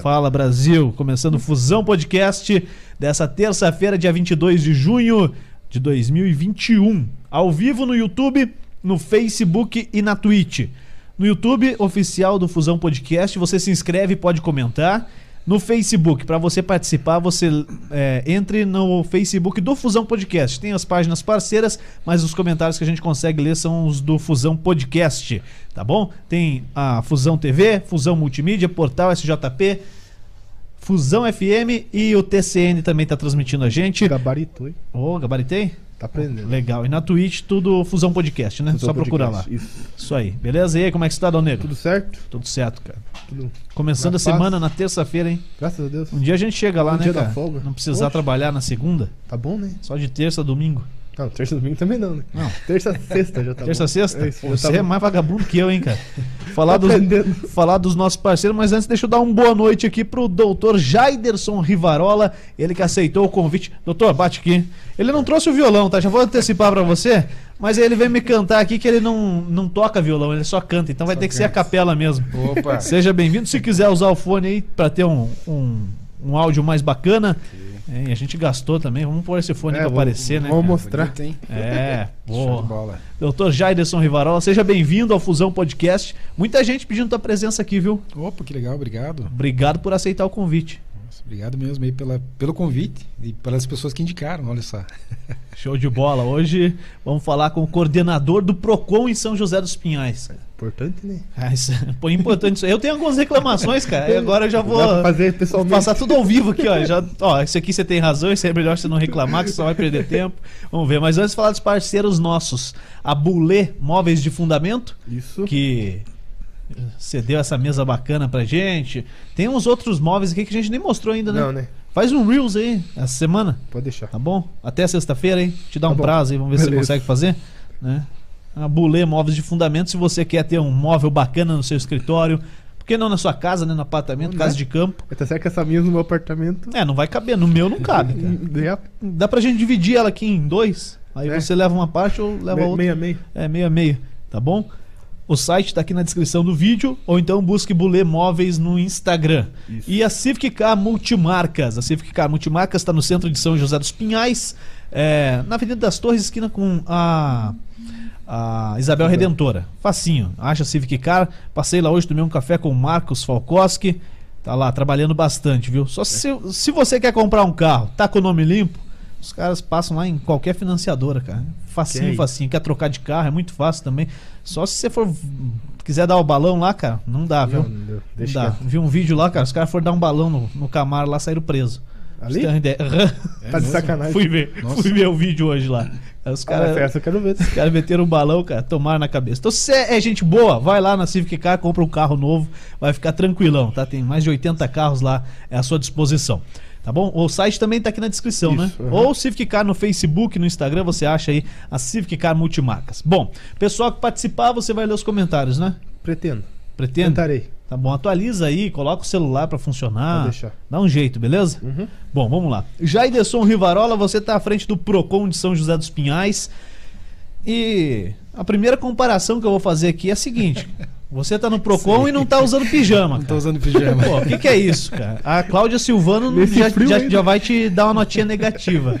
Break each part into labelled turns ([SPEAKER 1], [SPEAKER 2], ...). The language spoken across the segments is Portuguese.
[SPEAKER 1] Fala Brasil, começando Fusão Podcast dessa terça-feira, dia 22 de junho de 2021. Ao vivo no YouTube, no Facebook e na Twitch. No YouTube oficial do Fusão Podcast, você se inscreve e pode comentar. No Facebook, para você participar, você é, entre no Facebook do Fusão Podcast. Tem as páginas parceiras, mas os comentários que a gente consegue ler são os do Fusão Podcast, tá bom? Tem a Fusão TV, Fusão Multimídia, Portal SJP, Fusão FM e o TCN também tá transmitindo a gente.
[SPEAKER 2] Gabaritou, hein?
[SPEAKER 1] Ô, oh, gabaritei?
[SPEAKER 2] Tá aprendendo.
[SPEAKER 1] Legal. E na Twitch, tudo Fusão Podcast, né?
[SPEAKER 2] Fusão
[SPEAKER 1] Só procurar lá.
[SPEAKER 2] Isso.
[SPEAKER 1] Isso aí. Beleza? E aí, como é que você tá, Dal Negro?
[SPEAKER 2] Tudo certo?
[SPEAKER 1] Tudo certo, cara.
[SPEAKER 2] Tudo.
[SPEAKER 1] Começando a
[SPEAKER 2] paz.
[SPEAKER 1] semana na terça-feira, hein?
[SPEAKER 2] Graças a Deus.
[SPEAKER 1] Um dia a gente chega lá,
[SPEAKER 2] Um
[SPEAKER 1] né,
[SPEAKER 2] dia da
[SPEAKER 1] cara?
[SPEAKER 2] folga.
[SPEAKER 1] Não precisar
[SPEAKER 2] Poxa.
[SPEAKER 1] trabalhar na segunda,
[SPEAKER 2] Tá bom, né?
[SPEAKER 1] só de terça a domingo.
[SPEAKER 2] Não, terça e domingo também não, né?
[SPEAKER 1] Não.
[SPEAKER 2] Terça, sexta já tá
[SPEAKER 1] terça
[SPEAKER 2] bom.
[SPEAKER 1] sexta?
[SPEAKER 2] É isso,
[SPEAKER 1] Você
[SPEAKER 2] tá
[SPEAKER 1] é
[SPEAKER 2] bom.
[SPEAKER 1] mais vagabundo que eu, hein, cara? Falar dos, falar dos nossos parceiros, mas antes deixa eu dar uma boa noite aqui pro doutor Jaiderson Rivarola, ele que aceitou o convite. Doutor, bate aqui. Ele não trouxe o violão, tá? Já vou antecipar pra você, mas aí ele veio me cantar aqui que ele não, não toca violão, ele só canta, então vai ter que ser a capela mesmo.
[SPEAKER 3] Opa!
[SPEAKER 1] Seja bem-vindo. Se quiser usar o fone aí pra ter um, um, um áudio mais bacana, é, a gente gastou também, vamos pôr esse fone
[SPEAKER 2] É, vou-
[SPEAKER 1] aparecer, né?
[SPEAKER 2] vamos mostrar.
[SPEAKER 3] Bonito?
[SPEAKER 1] É,
[SPEAKER 3] Show
[SPEAKER 1] boa.
[SPEAKER 3] de bola.
[SPEAKER 1] Doutor Jaiderson Rivarola, seja bem-vindo ao Fusão Podcast. Muita gente pedindo tua presença aqui, viu?
[SPEAKER 3] Opa, que legal, obrigado.
[SPEAKER 1] Obrigado por aceitar o convite.
[SPEAKER 3] Nossa, obrigado mesmo aí pela, pelo convite e pelas pessoas que indicaram, olha só.
[SPEAKER 1] Show de bola. Hoje vamos falar com o coordenador do PROCON em São José dos Pinhais.
[SPEAKER 2] Importante, né?
[SPEAKER 1] Ah, isso, pô, importante isso. Eu tenho algumas reclamações, cara. E agora eu já vou
[SPEAKER 2] fazer pessoalmente.
[SPEAKER 1] passar tudo ao vivo aqui, ó. Já, ó, isso aqui você tem razão, isso é melhor você não reclamar, que você só vai perder tempo. Vamos ver. Mas antes de falar dos parceiros nossos, a Bulê Móveis de Fundamento,
[SPEAKER 2] Isso.
[SPEAKER 1] que cedeu essa mesa bacana pra gente. Tem uns outros móveis aqui que a gente nem mostrou ainda, né?
[SPEAKER 2] Não, né?
[SPEAKER 1] Faz um Reels aí essa semana,
[SPEAKER 2] Pode deixar.
[SPEAKER 1] tá bom? Até sexta-feira, hein? Te dá
[SPEAKER 2] Tá
[SPEAKER 1] um
[SPEAKER 2] bom.
[SPEAKER 1] prazo aí, vamos ver se você
[SPEAKER 2] Beleza.
[SPEAKER 1] consegue fazer, né? A Bulê Móveis de Fundamento, se você quer ter um móvel bacana no seu escritório, por que não na sua casa, né? No apartamento,
[SPEAKER 2] Né?
[SPEAKER 1] casa de campo.
[SPEAKER 2] Tá certo que essa minha no meu apartamento.
[SPEAKER 1] É, não vai caber, no meu não cabe, cara. Dá pra gente dividir ela aqui em dois, aí
[SPEAKER 2] É.
[SPEAKER 1] você leva uma parte ou leva
[SPEAKER 2] me-
[SPEAKER 1] outra.
[SPEAKER 2] meia meia.
[SPEAKER 1] É, meio a meio, tá bom? O site tá aqui na descrição do vídeo, ou então busque Bulê Móveis no Instagram.
[SPEAKER 2] Isso.
[SPEAKER 1] E a Civic Car Multimarcas. A Civic Car Multimarcas está no centro de São José dos Pinhais, é, na Avenida das Torres, esquina com a, a Isabel Redentora. Facinho. Acha Civic Car. Passei lá hoje, tomei um café com o Marcos Falkowski. Tá lá trabalhando bastante, viu? Só se, se você quer comprar um carro, tá com o nome limpo, os caras passam lá em qualquer financiadora, cara. Facinho,
[SPEAKER 2] Que é
[SPEAKER 1] facinho. Quer trocar de carro, é muito fácil também. Só se você for quiser dar o balão lá, cara, não dá, viu?
[SPEAKER 2] Não, não.
[SPEAKER 1] Não dá.
[SPEAKER 2] quieto.
[SPEAKER 1] Vi um vídeo lá, cara, os caras foram dar um balão no, no Camaro lá, saíram presos.
[SPEAKER 2] Ali?
[SPEAKER 3] É
[SPEAKER 2] Tá de
[SPEAKER 3] mesmo?
[SPEAKER 2] sacanagem.
[SPEAKER 1] fui ver,
[SPEAKER 3] Nossa.
[SPEAKER 1] fui ver o vídeo hoje lá. Os
[SPEAKER 2] Cara,
[SPEAKER 1] caras
[SPEAKER 2] essa eu quero ver.
[SPEAKER 1] os caras meteram um balão, cara, tomaram na cabeça. Então, se você é gente boa, vai lá na Civic Car, compra um carro novo, vai ficar tranquilão, tá? Tem mais de 80 carros lá à sua disposição. Tá bom? O site também tá aqui na descrição,
[SPEAKER 2] Isso,
[SPEAKER 1] né?
[SPEAKER 2] aham.
[SPEAKER 1] Ou Civic Car no Facebook, no Instagram, você acha aí a Civic Car Multimarcas. Bom, pessoal que participar, você vai ler os comentários, né?
[SPEAKER 2] Pretendo.
[SPEAKER 1] Pretende?
[SPEAKER 2] Tentarei.
[SPEAKER 1] Tá bom, atualiza aí, coloca o celular pra funcionar. Dá um jeito, beleza?
[SPEAKER 2] Uhum.
[SPEAKER 1] Bom, vamos lá. Jaiderson Rivarola, você tá à frente do Procon de São José dos Pinhais. E a primeira comparação que eu vou fazer aqui é a seguinte: você tá no Procon e não tá usando pijama.
[SPEAKER 3] Não tô
[SPEAKER 1] Cara.
[SPEAKER 3] usando pijama.
[SPEAKER 1] Pô, o que, que é isso, cara? A Cláudia Silvano já, já, já vai te dar uma notinha negativa.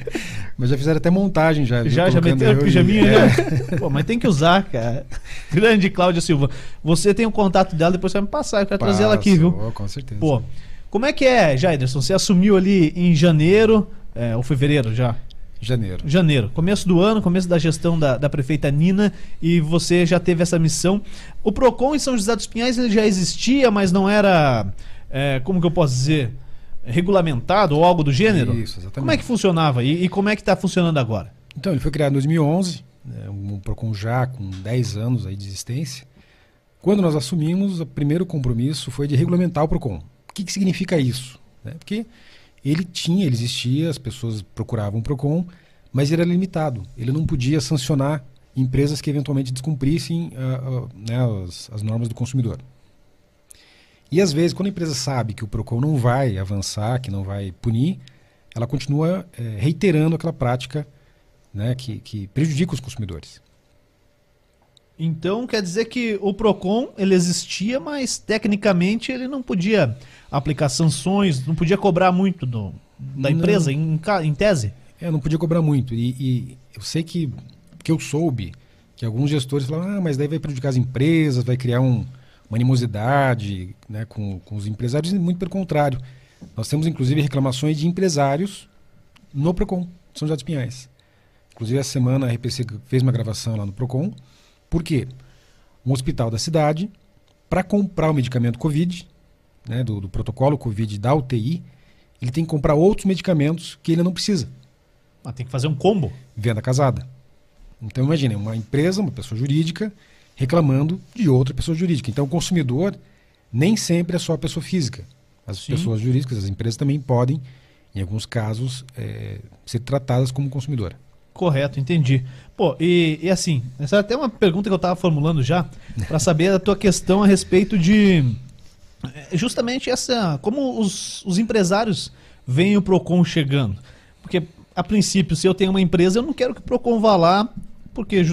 [SPEAKER 3] Mas já fizeram até montagem já. viu?
[SPEAKER 1] Já, já o
[SPEAKER 3] eu e-
[SPEAKER 1] pijaminha?
[SPEAKER 3] É.
[SPEAKER 1] Pô, mas tem que usar, cara. Grande Cláudia Silva. Você tem o contato dela, depois você vai me passar. Eu quero trazer ela aqui, viu?
[SPEAKER 3] Com certeza.
[SPEAKER 1] Pô, como é que é, Jaiderson? Você assumiu ali em janeiro, é, ou fevereiro já?
[SPEAKER 3] Janeiro.
[SPEAKER 1] Janeiro, começo do ano, começo da gestão da, da prefeita Nina, e você já teve essa missão. O PROCON em São José dos Pinhais ele já existia, mas não era, é, como que eu posso dizer, regulamentado ou algo do gênero?
[SPEAKER 3] Isso, exatamente.
[SPEAKER 1] Como é que funcionava e, e como é que está funcionando agora?
[SPEAKER 3] Então, ele foi criado em 2011, né, um PROCON já com 10 anos aí de existência. Quando nós assumimos, o primeiro compromisso foi de regulamentar o PROCON. O que, que significa isso? Né? Porque ele tinha, ele existia, as pessoas procuravam o PROCON, mas ele era limitado. Ele não podia sancionar empresas que eventualmente descumprissem ah, ah, né, as, as normas do consumidor. E às vezes, quando a empresa sabe que o PROCON não vai avançar, que não vai punir, ela continua eh, reiterando aquela prática né, que, que prejudica os consumidores.
[SPEAKER 1] Então quer dizer que o Procon ele existia, mas tecnicamente ele não podia aplicar sanções, não podia cobrar muito do, da empresa em, em tese.
[SPEAKER 3] É, não podia cobrar muito. E, e eu sei que, que eu soube que alguns gestores falaram, ah, mas daí vai prejudicar as empresas, vai criar um, uma animosidade né, com, com os empresários, e muito pelo contrário. Nós temos, inclusive, reclamações de empresários no PROCON, São José dos Pinhais. Inclusive, essa semana a RPC fez uma gravação lá no PROCON. Por quê? Um hospital da cidade, para comprar o medicamento Covid, né, do, do protocolo Covid da UTI, ele tem que comprar outros medicamentos que ele não precisa
[SPEAKER 1] Ah, tem que fazer um combo.
[SPEAKER 3] venda casada. Então imagine, uma empresa, uma pessoa jurídica, reclamando de outra pessoa jurídica. Então o consumidor nem sempre é só a pessoa física. As
[SPEAKER 1] Sim.
[SPEAKER 3] pessoas jurídicas, as empresas também podem, em alguns casos, eh, ser tratadas como consumidor.
[SPEAKER 1] Correto, entendi. Pô, e, e assim, essa é até uma pergunta que eu estava formulando já, para saber a tua questão a respeito de é, justamente essa. Como os, os empresários veem o PROCON chegando. Porque, a princípio, se eu tenho uma empresa, eu não quero que o PROCON vá lá, porque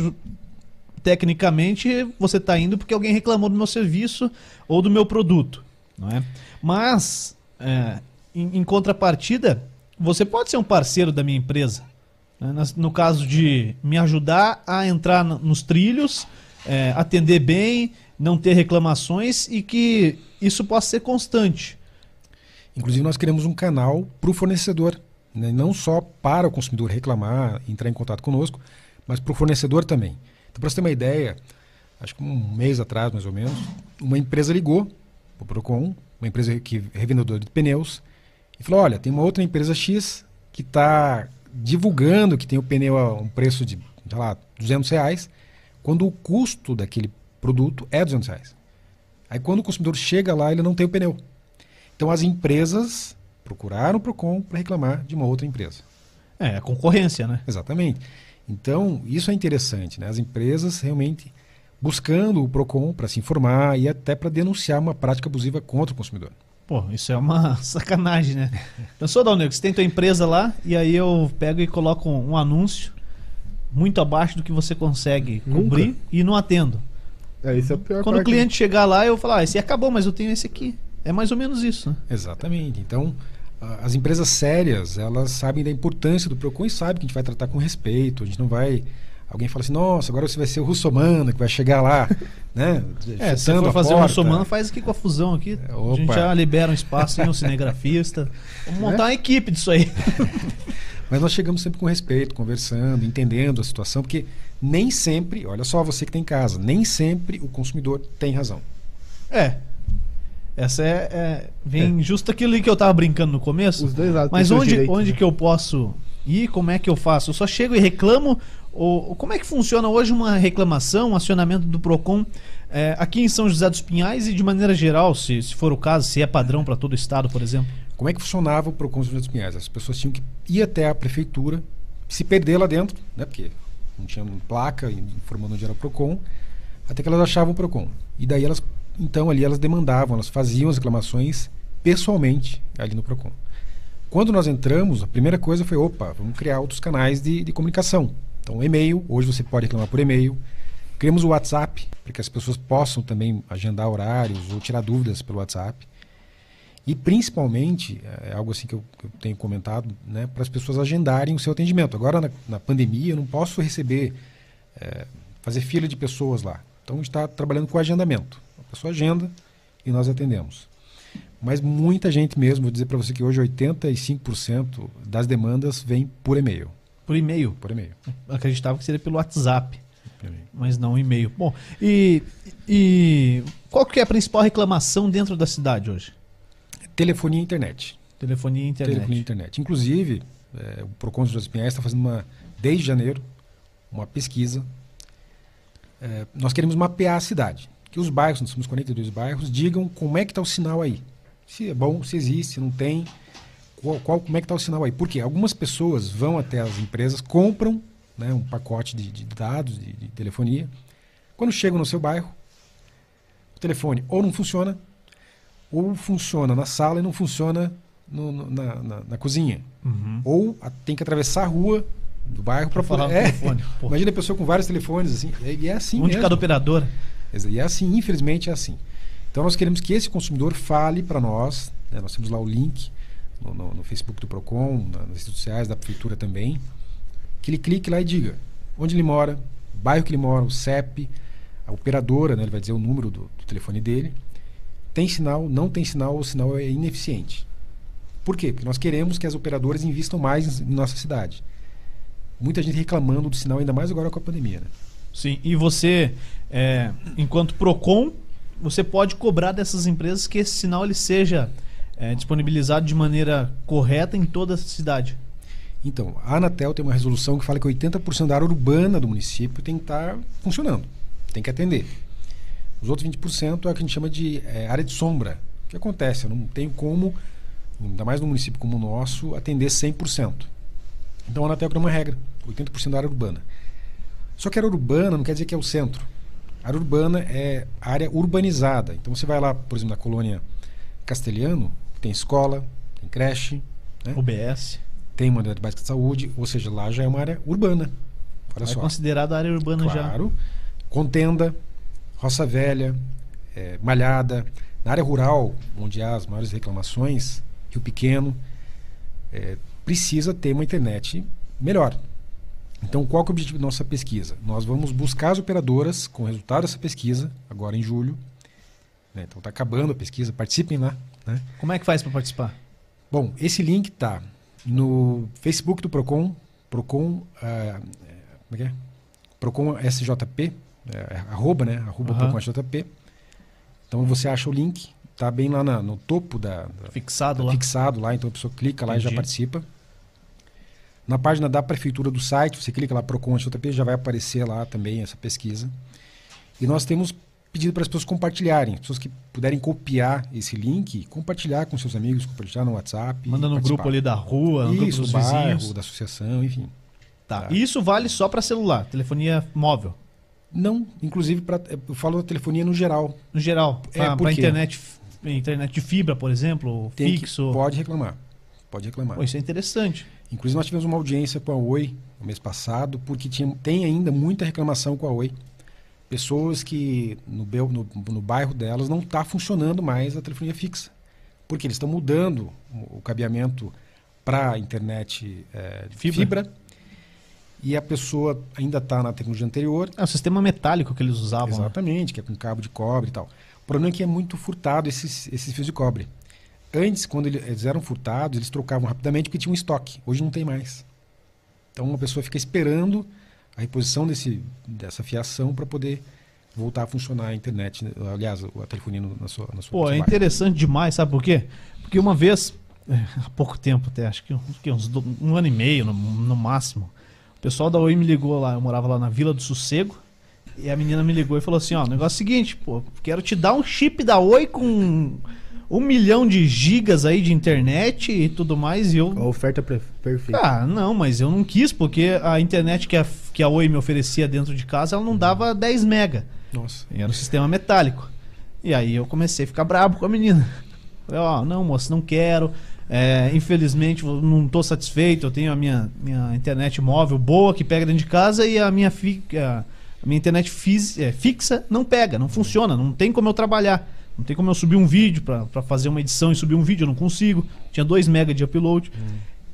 [SPEAKER 1] tecnicamente você está indo porque alguém reclamou do meu serviço ou do meu produto. Não é? Mas, é, em, em contrapartida, você pode ser um parceiro da minha empresa. Né? No caso de me ajudar a entrar no- nos trilhos, é, atender bem, não ter reclamações e que isso possa ser constante.
[SPEAKER 3] Inclusive, nós criamos um canal para o fornecedor, né? não só para o consumidor reclamar, entrar em contato conosco, mas para o fornecedor também. Então, para você ter uma ideia, acho que um mês atrás, mais ou menos, uma empresa ligou para o Procon, uma empresa que é revendedora de pneus, e falou: olha, tem uma outra empresa X que está divulgando que tem o pneu a um preço de, sei lá, 200 reais, quando o custo daquele produto é 200 reais. Aí, quando o consumidor chega lá, ele não tem o pneu. Então as empresas procuraram o Procon para reclamar de uma outra empresa.
[SPEAKER 1] É, a concorrência, né?
[SPEAKER 3] Exatamente. Então, isso é interessante, né? As empresas realmente buscando o Procon para se informar e até para denunciar uma prática abusiva contra o consumidor.
[SPEAKER 1] Pô, isso é uma sacanagem, né? Pensou, Dalnego, você tem tua empresa lá e aí eu pego e coloco um, um anúncio muito abaixo do que você consegue
[SPEAKER 2] Nunca.
[SPEAKER 1] cobrir e não atendo.
[SPEAKER 2] É, isso é a pior
[SPEAKER 1] Quando o cliente chegar lá, eu falar, ah, esse acabou, mas eu tenho esse aqui. É mais ou menos isso, né?
[SPEAKER 3] Exatamente. Então, as empresas sérias, elas sabem da importância do Procon e sabem que a gente vai tratar com respeito. A gente não vai. Alguém fala assim, nossa, agora você vai ser o russomano que vai chegar lá, né?
[SPEAKER 1] É, se for fazer um
[SPEAKER 3] porta.
[SPEAKER 1] somano, faz aqui com a fusão aqui.
[SPEAKER 3] É,
[SPEAKER 1] A gente já libera um espaço em um cinegrafista. Vamos montar uma equipe disso aí.
[SPEAKER 3] Mas nós chegamos sempre com respeito, conversando, entendendo a situação, porque nem sempre, olha só você que tem em casa, nem sempre o consumidor tem razão.
[SPEAKER 1] É. Essa é. é- vem justo aquilo ali que eu tava brincando no começo.
[SPEAKER 2] Os dois lados.
[SPEAKER 1] Mas onde,
[SPEAKER 2] direitos,
[SPEAKER 1] onde
[SPEAKER 2] né?
[SPEAKER 1] que eu posso ir? Como é que eu faço? Eu só chego e reclamo? Ou como é que funciona hoje uma reclamação, um acionamento do PROCON é, aqui em São José dos Pinhais e de maneira geral, se, se for o caso, se é padrão para todo o estado, por exemplo?
[SPEAKER 3] Como é que funcionava o Procon São José dos Pinhais? As pessoas tinham que ir até a prefeitura, se perder lá dentro, né? Porque não tinha placa informando onde era o Procon, até que elas achavam o Procon. E daí elas, então ali elas demandavam, elas faziam as reclamações pessoalmente ali no Procon. Quando nós entramos, a primeira coisa foi, opa, vamos criar outros canais de, de comunicação. Então, e-mail, hoje você pode reclamar por e-mail. Criamos o WhatsApp, para que as pessoas possam também agendar horários ou tirar dúvidas pelo WhatsApp. E principalmente, é algo assim que eu, que eu tenho comentado, né, para as pessoas agendarem o seu atendimento. Agora, na, na pandemia, eu não posso receber, é, fazer fila de pessoas lá. Então, a gente está trabalhando com agendamento. A pessoa agenda e nós atendemos. Mas muita gente mesmo, vou dizer para você que hoje 85% das demandas vem por e-mail.
[SPEAKER 1] Por e-mail.
[SPEAKER 3] Por e-mail.
[SPEAKER 1] Acreditava que seria pelo WhatsApp, mas não e-mail. Bom, e, e qual que é a principal reclamação dentro da cidade hoje?
[SPEAKER 3] Telefonia e internet.
[SPEAKER 1] Telefonia e internet.
[SPEAKER 3] Telefonia e internet. Inclusive, eh, o Procon de Pinhais está fazendo uma, desde janeiro, uma pesquisa. Eh, nós queremos mapear a cidade. Que os bairros, nós somos 42 bairros, digam como é que está o sinal aí. Se é bom, se existe, se não tem. Qual, qual- como é que está o sinal aí? Porque algumas pessoas vão até as empresas, compram né, um pacote de, de dados, de, de telefonia. Quando chegam no seu bairro, o telefone ou não funciona, ou funciona na sala e não funciona no- no- na, na- na cozinha.
[SPEAKER 1] Uhum.
[SPEAKER 3] Ou a- tem que atravessar a rua do bairro para
[SPEAKER 1] falar
[SPEAKER 3] é,
[SPEAKER 1] telefone. Pô.
[SPEAKER 3] Imagina a pessoa com vários telefones assim, e é assim
[SPEAKER 1] um de cada operadora.
[SPEAKER 3] E é assim, infelizmente é assim. Então nós queremos que esse consumidor fale para nós, né, nós temos lá o link no, no- no Facebook do Procon, na- nas redes sociais da prefeitura também, que ele clique lá e diga onde ele mora, bairro que ele mora, o CEP, a operadora, né, ele vai dizer o número do, do telefone dele, tem sinal, não tem sinal, o sinal é ineficiente. Por quê? Porque nós queremos que as operadoras investam mais em, em nossa cidade. Muita gente reclamando do sinal, ainda mais agora com a pandemia. Né?
[SPEAKER 1] Sim, e você, é, enquanto PROCON, você pode cobrar dessas empresas que esse sinal ele seja é, disponibilizado de maneira correta em toda a cidade.
[SPEAKER 3] Então, a Anatel tem uma resolução que fala que 80% da área urbana do município tem que estar funcionando, tem que atender. Os outros 20% é o que a gente chama de eh, área de sombra. O que acontece? Eu não tenho como, ainda mais num município como o nosso, atender 100%. Então a Anatel criou uma regra, 80% da área urbana. Só que a área urbana não quer dizer que é o centro. A área urbana é área urbanizada. Então você vai lá, por exemplo, na colônia Castelhano, tem escola, tem creche, né?
[SPEAKER 1] OBS.
[SPEAKER 3] tem uma unidade básica de saúde, ou seja, lá já é uma área urbana. Olha
[SPEAKER 1] É
[SPEAKER 3] só.
[SPEAKER 1] considerado área urbana já.
[SPEAKER 3] Claro. Contenda, Roça Velha, eh, Malhada. Na área rural, onde há as maiores reclamações, Rio Pequeno, eh, precisa ter uma internet melhor. Então, qual é o objetivo da nossa pesquisa? Nós vamos buscar as operadoras com o resultado dessa pesquisa, agora em julho. né? Então, está acabando a pesquisa, participem lá. Né?
[SPEAKER 1] Como é que faz para participar?
[SPEAKER 3] Bom, esse link tá no Facebook do Procon, Procon, é, como é que é? Procon SJP, é, é, arroba, né? Arroba
[SPEAKER 1] Aham.
[SPEAKER 3] Procon SJP. Então você acha o link, tá bem lá na- no topo da, da-
[SPEAKER 1] Fixado
[SPEAKER 3] tá
[SPEAKER 1] lá.
[SPEAKER 3] fixado lá, então a pessoa clica lá e já
[SPEAKER 1] Entendi.
[SPEAKER 3] participa. Na página da prefeitura do site, você clica lá Procon SJP, já vai aparecer lá também essa pesquisa. E nós temos pedido para as pessoas compartilharem, as pessoas que puderem copiar esse link, compartilhar com seus amigos, compartilhar no WhatsApp.
[SPEAKER 1] Manda no
[SPEAKER 3] participar.
[SPEAKER 1] grupo ali da rua, no grupo
[SPEAKER 3] Isso,
[SPEAKER 1] dos
[SPEAKER 3] do bairro,
[SPEAKER 1] vizinhos.
[SPEAKER 3] da associação, enfim.
[SPEAKER 1] Tá.
[SPEAKER 3] Tá.
[SPEAKER 1] E Isso vale só para celular, telefonia móvel,
[SPEAKER 3] Não, inclusive, pra, eu falo da telefonia no geral.
[SPEAKER 1] no geral.
[SPEAKER 3] É,
[SPEAKER 1] Para internet, internet de fibra, por exemplo,
[SPEAKER 3] Tem que-
[SPEAKER 1] fixo.
[SPEAKER 3] pode reclamar. Pode reclamar.
[SPEAKER 1] Pô, isso é interessante.
[SPEAKER 3] Inclusive, nós tivemos uma audiência com a Oi no mês passado, porque tinha, tem ainda muita reclamação com a Oi. Pessoas que no, no, no bairro delas não está funcionando mais a telefonia fixa. Porque eles estão mudando o, cabeamento para a internet eh, de
[SPEAKER 1] Fibra.
[SPEAKER 3] fibra. E a pessoa ainda está na tecnologia anterior.
[SPEAKER 1] É o sistema metálico que eles usavam. né?
[SPEAKER 3] Exatamente, que é com cabo de cobre e tal. O problema é que é muito furtado esses, esses fios de cobre. Antes, quando ele- eles eram furtados, eles trocavam rapidamente porque tinha um estoque. Hoje não tem mais. Então uma pessoa fica esperando a reposição desse, dessa fiação para poder voltar a funcionar a internet, né? aliás, a telefonia na sua, na sua
[SPEAKER 1] Pô, é interessante demais, sabe por quê? Porque uma vez, é, há pouco tempo até, acho que uns, um ano e meio no, no máximo, o pessoal da Oi me ligou lá, eu morava lá na Vila do Sossego, e a menina me ligou e falou assim, ó, o negócio é o seguinte, pô, quero te dar um chip da Oi com um milhão de gigas aí de internet e tudo mais, e eu...
[SPEAKER 2] A oferta pre- perfeita.
[SPEAKER 1] Ah, não, mas eu não quis, porque a internet que a, que a Oi me oferecia dentro de casa, ela não dava 10 mega.
[SPEAKER 3] Nossa.
[SPEAKER 1] E Era um sistema metálico. E aí eu comecei a ficar brabo com a menina. Falei, ó, não, moço, não quero. É, infelizmente, não estou satisfeito. Eu tenho a minha, minha internet móvel boa que pega dentro de casa e a minha, fi, a minha internet fis- é, fixa não pega, não funciona, não tem como eu trabalhar. Não tem como eu subir um vídeo para fazer uma edição e subir um vídeo, eu não consigo. Tinha 2 mega de upload.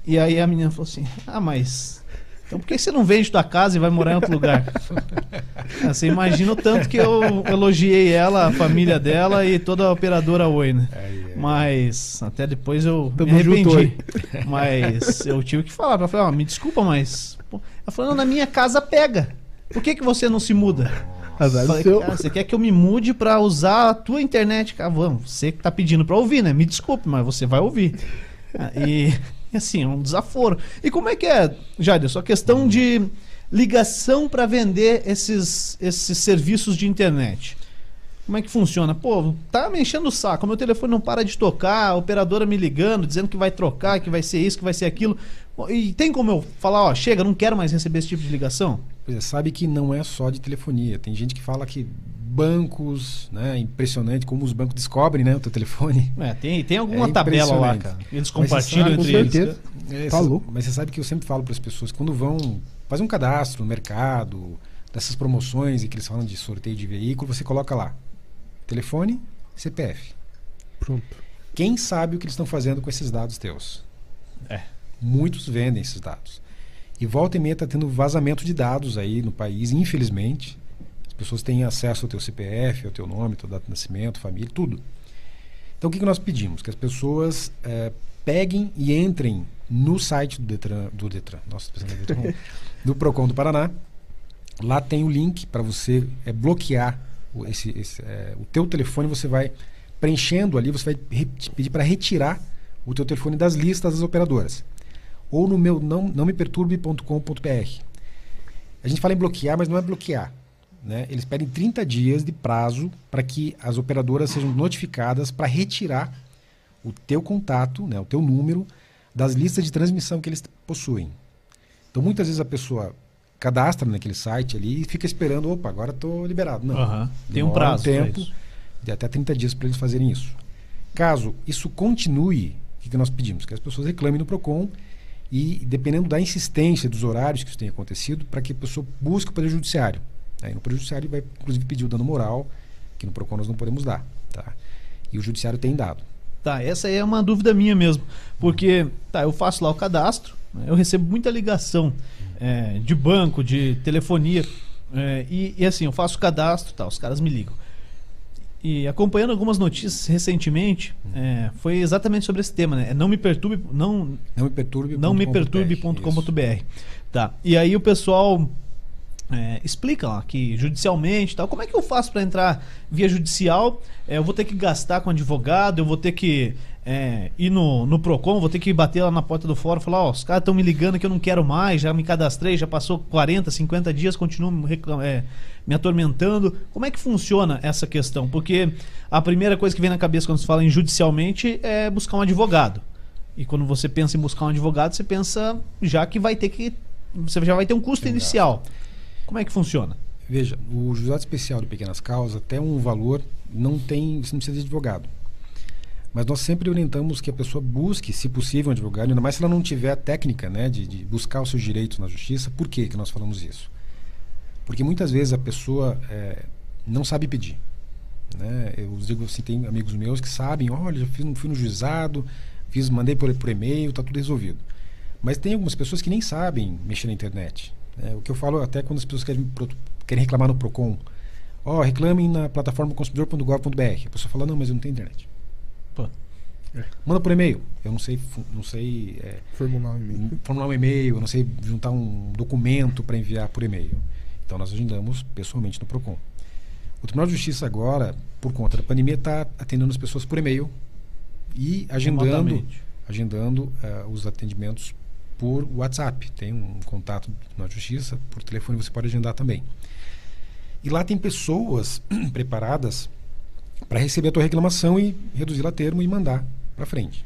[SPEAKER 1] E aí a menina falou assim: Ah, mas. Então por que você não vende tua casa e vai morar em outro lugar? Ah, Você imagina o tanto que eu elogiei ela, a família dela e toda a operadora Oi, né?
[SPEAKER 3] Aí.
[SPEAKER 1] Mas até depois eu
[SPEAKER 2] Tamo
[SPEAKER 1] me
[SPEAKER 2] junto,
[SPEAKER 1] arrependi. Mas eu tive que falar pra ela, falei, ó, me desculpa, mas. Ela falou, não, na minha casa pega. Por que, que você não se muda?
[SPEAKER 2] Azar
[SPEAKER 1] Falei,
[SPEAKER 2] seu.
[SPEAKER 1] cara, você quer que eu me mude pra usar a tua internet? Cara, vamos, você que tá pedindo pra ouvir, né? Me desculpe, mas você vai ouvir. Ah, E, assim, é um desaforo. E como é que é, Jader, sua questão de ligação pra vender esses, esses serviços de internet? Como é que funciona? Pô, tá me enchendo o saco, meu telefone não para de tocar, a operadora me ligando, dizendo que vai trocar, que vai ser isso, que vai ser aquilo. E tem como eu falar, ó, chega, não quero mais receber esse tipo de ligação?
[SPEAKER 3] Pois é, sabe que não é só de telefonia. Tem gente que fala que bancos, né? Impressionante como os bancos descobrem, né? O teu telefone.
[SPEAKER 1] É, tem, tem alguma
[SPEAKER 3] É
[SPEAKER 1] tabela lá, cara. Eles compartilham
[SPEAKER 3] sabe,
[SPEAKER 1] entre
[SPEAKER 2] com
[SPEAKER 1] eles.
[SPEAKER 2] certeza.
[SPEAKER 3] É,
[SPEAKER 2] Tá louco.
[SPEAKER 3] Mas você sabe que eu sempre falo para as pessoas, quando vão fazer um cadastro no mercado, dessas promoções e que eles falam de sorteio de veículo, você coloca lá telefone, CPF.
[SPEAKER 2] Pronto.
[SPEAKER 3] Quem sabe o que eles estão fazendo com esses dados teus?
[SPEAKER 1] É.
[SPEAKER 3] Muitos vendem esses dados. E volta e meia está tendo vazamento de dados aí no país, infelizmente. As pessoas têm acesso ao teu CPF, ao teu nome, teu data de nascimento, família, tudo. Então o que, que nós pedimos? Que as pessoas eh, peguem e entrem no site do Detran, do Detran, nossa, Detran, do Procon do Paraná. Lá tem o link para você eh, bloquear o, esse, esse, eh, o teu telefone. Você vai preenchendo ali, você vai pedir para retirar o teu telefone das listas das operadoras. Ou no meu não, não me perturbe.com.br. A gente fala em bloquear, mas não é bloquear. Né? Eles pedem 30 dias de prazo para que as operadoras sejam notificadas para retirar o teu contato, né, o teu número, das listas de transmissão que eles possuem. Então, muitas vezes a pessoa cadastra naquele site ali e fica esperando, opa, agora estou liberado. Não.
[SPEAKER 1] Aham. Tem um prazo. pra
[SPEAKER 3] tempo de até 30 dias para eles fazerem isso. Caso isso continue, o que, que nós pedimos? Que as pessoas reclamem no PROCON e, dependendo da insistência dos horários que isso tenha acontecido, para que a pessoa busque o Poder Judiciário. Aí no Poder Judiciário vai, inclusive, pedir o dano moral, que no PROCON nós não podemos dar. Tá? E o Judiciário tem dado.
[SPEAKER 1] Tá, essa é uma dúvida minha mesmo. Porque, tá, eu faço lá o cadastro, né, eu recebo muita ligação é, de banco, de telefonia. é, e, e assim, eu faço o cadastro, tá, os caras me ligam. E acompanhando algumas notícias recentemente, é, foi exatamente sobre esse tema, né? É não me perturbe, não,
[SPEAKER 3] Não me perturbe.
[SPEAKER 1] não me perturbe.com.br. Tá. E aí o pessoal é, explica lá que judicialmente tal, como é que eu faço para entrar via judicial? É, eu vou ter que gastar com advogado, eu vou ter que é, ir no, no Procon, vou ter que bater lá na porta do fórum e falar, ó, os caras estão me ligando que eu não quero mais, já me cadastrei, já passou 40, 50 dias, continuam me reclam- é, me atormentando. Como é que funciona essa questão? Porque a primeira coisa que vem na cabeça quando se fala em judicialmente é buscar um advogado. E quando você pensa em buscar um advogado, você pensa já que vai ter que. Você já vai ter um custo
[SPEAKER 3] Tem
[SPEAKER 1] inicial. Como é que funciona?
[SPEAKER 3] Veja, o juizado especial de pequenas causas, até um valor, não tem, você não precisa de advogado. Mas nós sempre orientamos que a pessoa busque, se possível, um advogado, ainda mais se ela não tiver a técnica né, de, de buscar os seus direitos na justiça. Por que, que nós falamos isso? Porque muitas vezes a pessoa eh, não sabe pedir. Né? Eu digo assim, tem amigos meus que sabem, olha, já fiz, fui no juizado, fiz, mandei por, por e-mail, está tudo resolvido. Mas tem algumas pessoas que nem sabem mexer na internet. Né? o que eu falo até quando as pessoas querem, querem reclamar no PROCON. Ó, reclamem na plataforma consumidor.gov.br. A pessoa fala, não, mas eu não tenho internet.
[SPEAKER 1] Pô.
[SPEAKER 3] Manda por e-mail. Eu não sei, não sei é,
[SPEAKER 2] Formular um e-mail.
[SPEAKER 3] formular um e-mail, eu não sei juntar um documento para enviar por e-mail. Então nós agendamos pessoalmente no PROCON. O Tribunal de Justiça agora, por conta da pandemia, está atendendo as pessoas por e-mail e agendando, agendando eh, os atendimentos por WhatsApp. Tem um contato de Justiça, por telefone você pode agendar também. E lá tem pessoas preparadas para receber a tua reclamação e reduzir a termo e mandar para frente.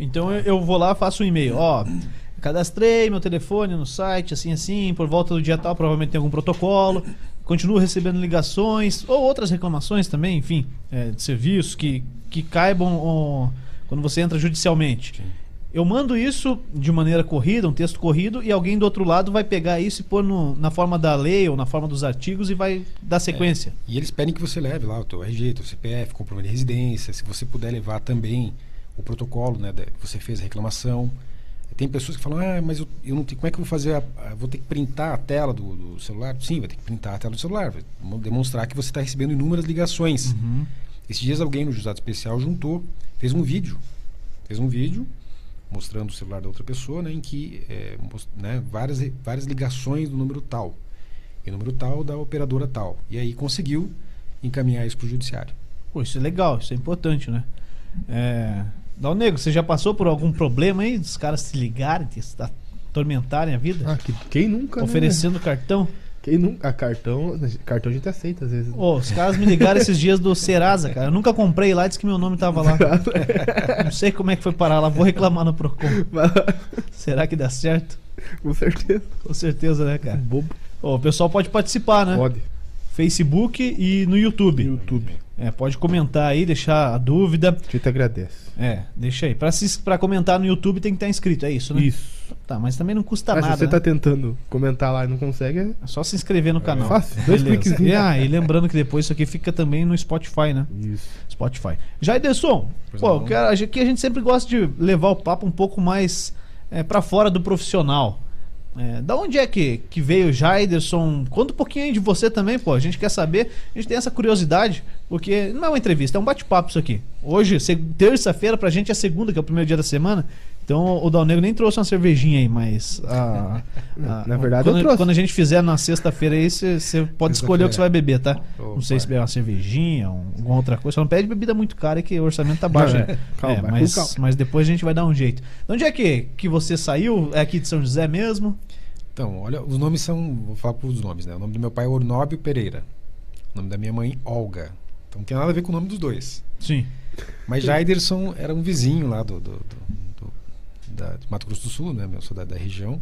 [SPEAKER 1] Então eu, eu vou lá, faço um e-mail. Ó, cadastrei meu telefone no site, assim, assim, por volta do dia tal, provavelmente tem algum protocolo. Continuo recebendo ligações ou outras reclamações também, enfim, é, de serviços que, que caibam ó, quando você entra judicialmente.
[SPEAKER 3] Sim.
[SPEAKER 1] Eu mando isso de maneira corrida, um texto corrido, e alguém do outro lado vai pegar isso e pôr no- na forma da lei ou na forma dos artigos e vai dar sequência.
[SPEAKER 3] E eles pedem que você leve lá o teu RG, teu CPF, comprovante de residência, se você puder levar também o protocolo, né, da- que você fez a reclamação. Tem pessoas que falam, ah, mas eu, eu não tenho, como é que eu vou fazer? A, a- vou ter que printar a tela do, do celular? Sim, vai ter que printar a tela do celular, vai mo- demonstrar que você está recebendo inúmeras ligações.
[SPEAKER 1] Uhum.
[SPEAKER 3] Esses dias alguém no juizado especial juntou, fez um vídeo, fez um vídeo mostrando o celular da outra pessoa, né, em que é, né, várias várias ligações do número tal e número tal da operadora tal. E aí conseguiu encaminhar isso para o judiciário.
[SPEAKER 1] Pô, isso é legal, isso é importante, né? É... Dal Negro, você já passou por algum problema aí dos caras se ligarem, te atormentarem a vida?
[SPEAKER 2] Ah, que, quem nunca, né?
[SPEAKER 1] oferecendo cartão?
[SPEAKER 2] Quem nunca? Cartão, cartão a gente aceita às vezes.
[SPEAKER 1] Ô, os caras me ligaram esses dias do Serasa, cara. Eu nunca comprei lá, disse que meu nome tava lá. Não sei como é que foi parar lá, vou reclamar no Procon. Será que dá certo?
[SPEAKER 2] Com certeza.
[SPEAKER 1] Com certeza, né, cara?
[SPEAKER 2] Bobo.
[SPEAKER 1] Ô, o pessoal pode participar, né?
[SPEAKER 2] Pode.
[SPEAKER 1] Facebook e no YouTube.
[SPEAKER 2] YouTube.
[SPEAKER 1] É, pode comentar aí, deixar a dúvida.
[SPEAKER 2] A gente agradece.
[SPEAKER 1] É, deixa aí. Pra, se, pra comentar no YouTube tem que estar inscrito, é isso, né?
[SPEAKER 2] Isso.
[SPEAKER 1] Tá, mas também não custa
[SPEAKER 2] Ah, se
[SPEAKER 1] nada.
[SPEAKER 2] você
[SPEAKER 1] né?
[SPEAKER 2] tá tentando comentar lá e não consegue, é
[SPEAKER 1] É só se inscrever no canal.
[SPEAKER 2] fácil, dois cliquezinhos.
[SPEAKER 1] E, ah, e lembrando que depois isso aqui fica também no Spotify, né?
[SPEAKER 2] isso.
[SPEAKER 1] Spotify. Jaiderson,
[SPEAKER 3] Pois
[SPEAKER 1] pô, quero- aqui a gente sempre gosta de levar o papo um pouco mais é, para fora do profissional. É, da onde é que, que veio o Jaiderson? Conta um pouquinho aí de você também, pô. A gente quer saber, a gente tem essa curiosidade, porque não é uma entrevista, é um bate-papo isso aqui. Hoje, se- terça-feira, pra gente é segunda, que é o primeiro dia da semana. Então o Dal Negro nem trouxe uma cervejinha aí, mas. a- a-
[SPEAKER 2] Na verdade, eu
[SPEAKER 1] quando,
[SPEAKER 2] trouxe.
[SPEAKER 1] quando a gente fizer na sexta-feira aí, você pode escolher o que você vai beber, tá? não sei
[SPEAKER 3] Opa.
[SPEAKER 1] se beber uma cervejinha, um- alguma outra coisa. Só não pede bebida muito cara que o orçamento tá baixo. Né?
[SPEAKER 2] Calma,
[SPEAKER 1] É, mas,
[SPEAKER 2] calma.
[SPEAKER 1] mas depois a gente vai dar um jeito. De onde é que, que você saiu? É aqui de São José mesmo?
[SPEAKER 3] Então, olha, os nomes são. Vou falar por os nomes, né? O nome do meu pai é Ornóbio Pereira. O nome da minha mãe, Olga. Então não tem nada a ver com o nome dos dois.
[SPEAKER 1] Sim.
[SPEAKER 3] Mas Jaiderson era um vizinho lá do, do- do- da, de Mato Grosso do Sul, né? Eu sou da, da região.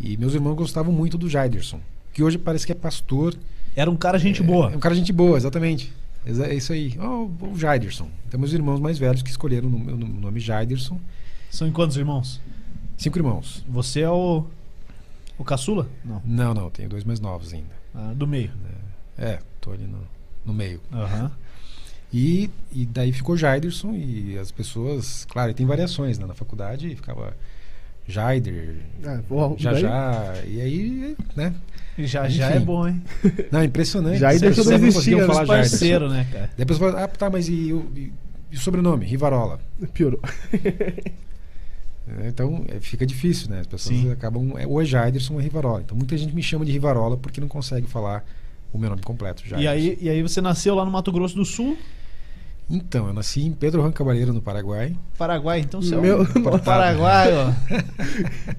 [SPEAKER 3] E meus irmãos gostavam muito do Jaiderson, que hoje parece que é pastor.
[SPEAKER 1] Era um cara gente
[SPEAKER 3] É,
[SPEAKER 1] boa.
[SPEAKER 3] É um cara gente boa, exatamente. Exa- É isso aí. Oh, o Jaiderson. Então, meus irmãos mais velhos que escolheram o nome Jaiderson.
[SPEAKER 1] São em quantos irmãos?
[SPEAKER 3] Cinco irmãos.
[SPEAKER 1] Você é o. O caçula? Não.
[SPEAKER 3] Não, não, tenho dois mais novos ainda.
[SPEAKER 1] Ah, do meio.
[SPEAKER 3] É, tô ali no, no meio.
[SPEAKER 1] Aham.
[SPEAKER 3] E, e daí ficou Jaiderson e as pessoas, claro, e tem variações, né? Na faculdade ficava Jaider,
[SPEAKER 2] Ah,
[SPEAKER 3] já
[SPEAKER 2] daí-
[SPEAKER 3] já, e aí, né?
[SPEAKER 1] Já já é
[SPEAKER 3] Enfim.
[SPEAKER 1] bom, hein?
[SPEAKER 3] Não, impressionante.
[SPEAKER 2] Jaider não
[SPEAKER 3] não
[SPEAKER 2] existia,
[SPEAKER 3] falar
[SPEAKER 1] Os
[SPEAKER 3] Jaiderson.
[SPEAKER 1] parceiro, né, cara?
[SPEAKER 3] Daí a pessoa fala, ah, tá, mas e, o- e- e o sobrenome? Rivarola.
[SPEAKER 2] Piorou.
[SPEAKER 3] É, Então é, fica difícil, né? As pessoas
[SPEAKER 1] Sim.
[SPEAKER 3] acabam. É, ou é Jaiderson ou é Rivarola. Então muita gente me chama de Rivarola porque não consegue falar o meu nome completo.
[SPEAKER 1] E
[SPEAKER 3] Jaiderson.
[SPEAKER 1] aí, e aí você nasceu lá no Mato Grosso do Sul,
[SPEAKER 3] Então, eu nasci em Pedro Juan Cabaleiro, no Paraguai.
[SPEAKER 1] Paraguai. Então você é
[SPEAKER 2] Meu-
[SPEAKER 1] um Paraguai, ó.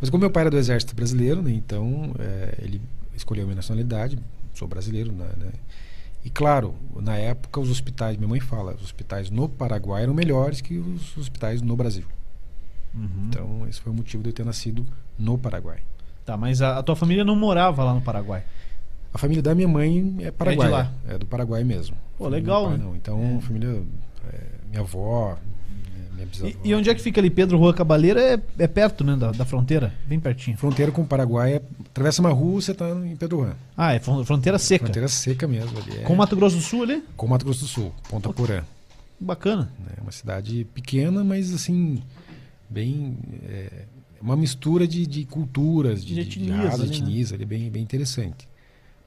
[SPEAKER 3] Mas como meu pai era do Exército Brasileiro, né, então é, ele escolheu a minha nacionalidade, sou brasileiro, né, né. E claro, na época os hospitais, minha mãe fala, os hospitais no Paraguai eram melhores que os hospitais no Brasil.
[SPEAKER 1] Uhum.
[SPEAKER 3] Então esse foi o motivo de eu ter nascido no Paraguai.
[SPEAKER 1] Tá, mas a, a tua família não morava lá no Paraguai.
[SPEAKER 3] A família da minha mãe é paraguaia,
[SPEAKER 1] lá.
[SPEAKER 3] é, do Paraguai mesmo.
[SPEAKER 1] Pô, legal,
[SPEAKER 3] pai
[SPEAKER 1] né?
[SPEAKER 3] Então,
[SPEAKER 1] É.
[SPEAKER 3] família, é, minha avó, minha bisavó.
[SPEAKER 1] E, e onde é que fica ali? Pedro Rua Cabaleira é, é perto, né, da, da fronteira? Bem pertinho.
[SPEAKER 3] Fronteira com o Paraguai, é, atravessa uma rua, você está em Pedro Juan.
[SPEAKER 1] Ah, é fron- fronteira seca.
[SPEAKER 3] Fronteira seca mesmo ali. É,
[SPEAKER 1] Com Mato Grosso do Sul ali?
[SPEAKER 3] com Mato Grosso do Sul, Ponta Porã.
[SPEAKER 1] Bacana.
[SPEAKER 3] É uma cidade pequena, mas assim, bem. É, uma mistura de, de culturas, de,
[SPEAKER 1] De
[SPEAKER 3] de, de
[SPEAKER 1] etnias né?
[SPEAKER 3] etnias, ali, bem, bem interessante.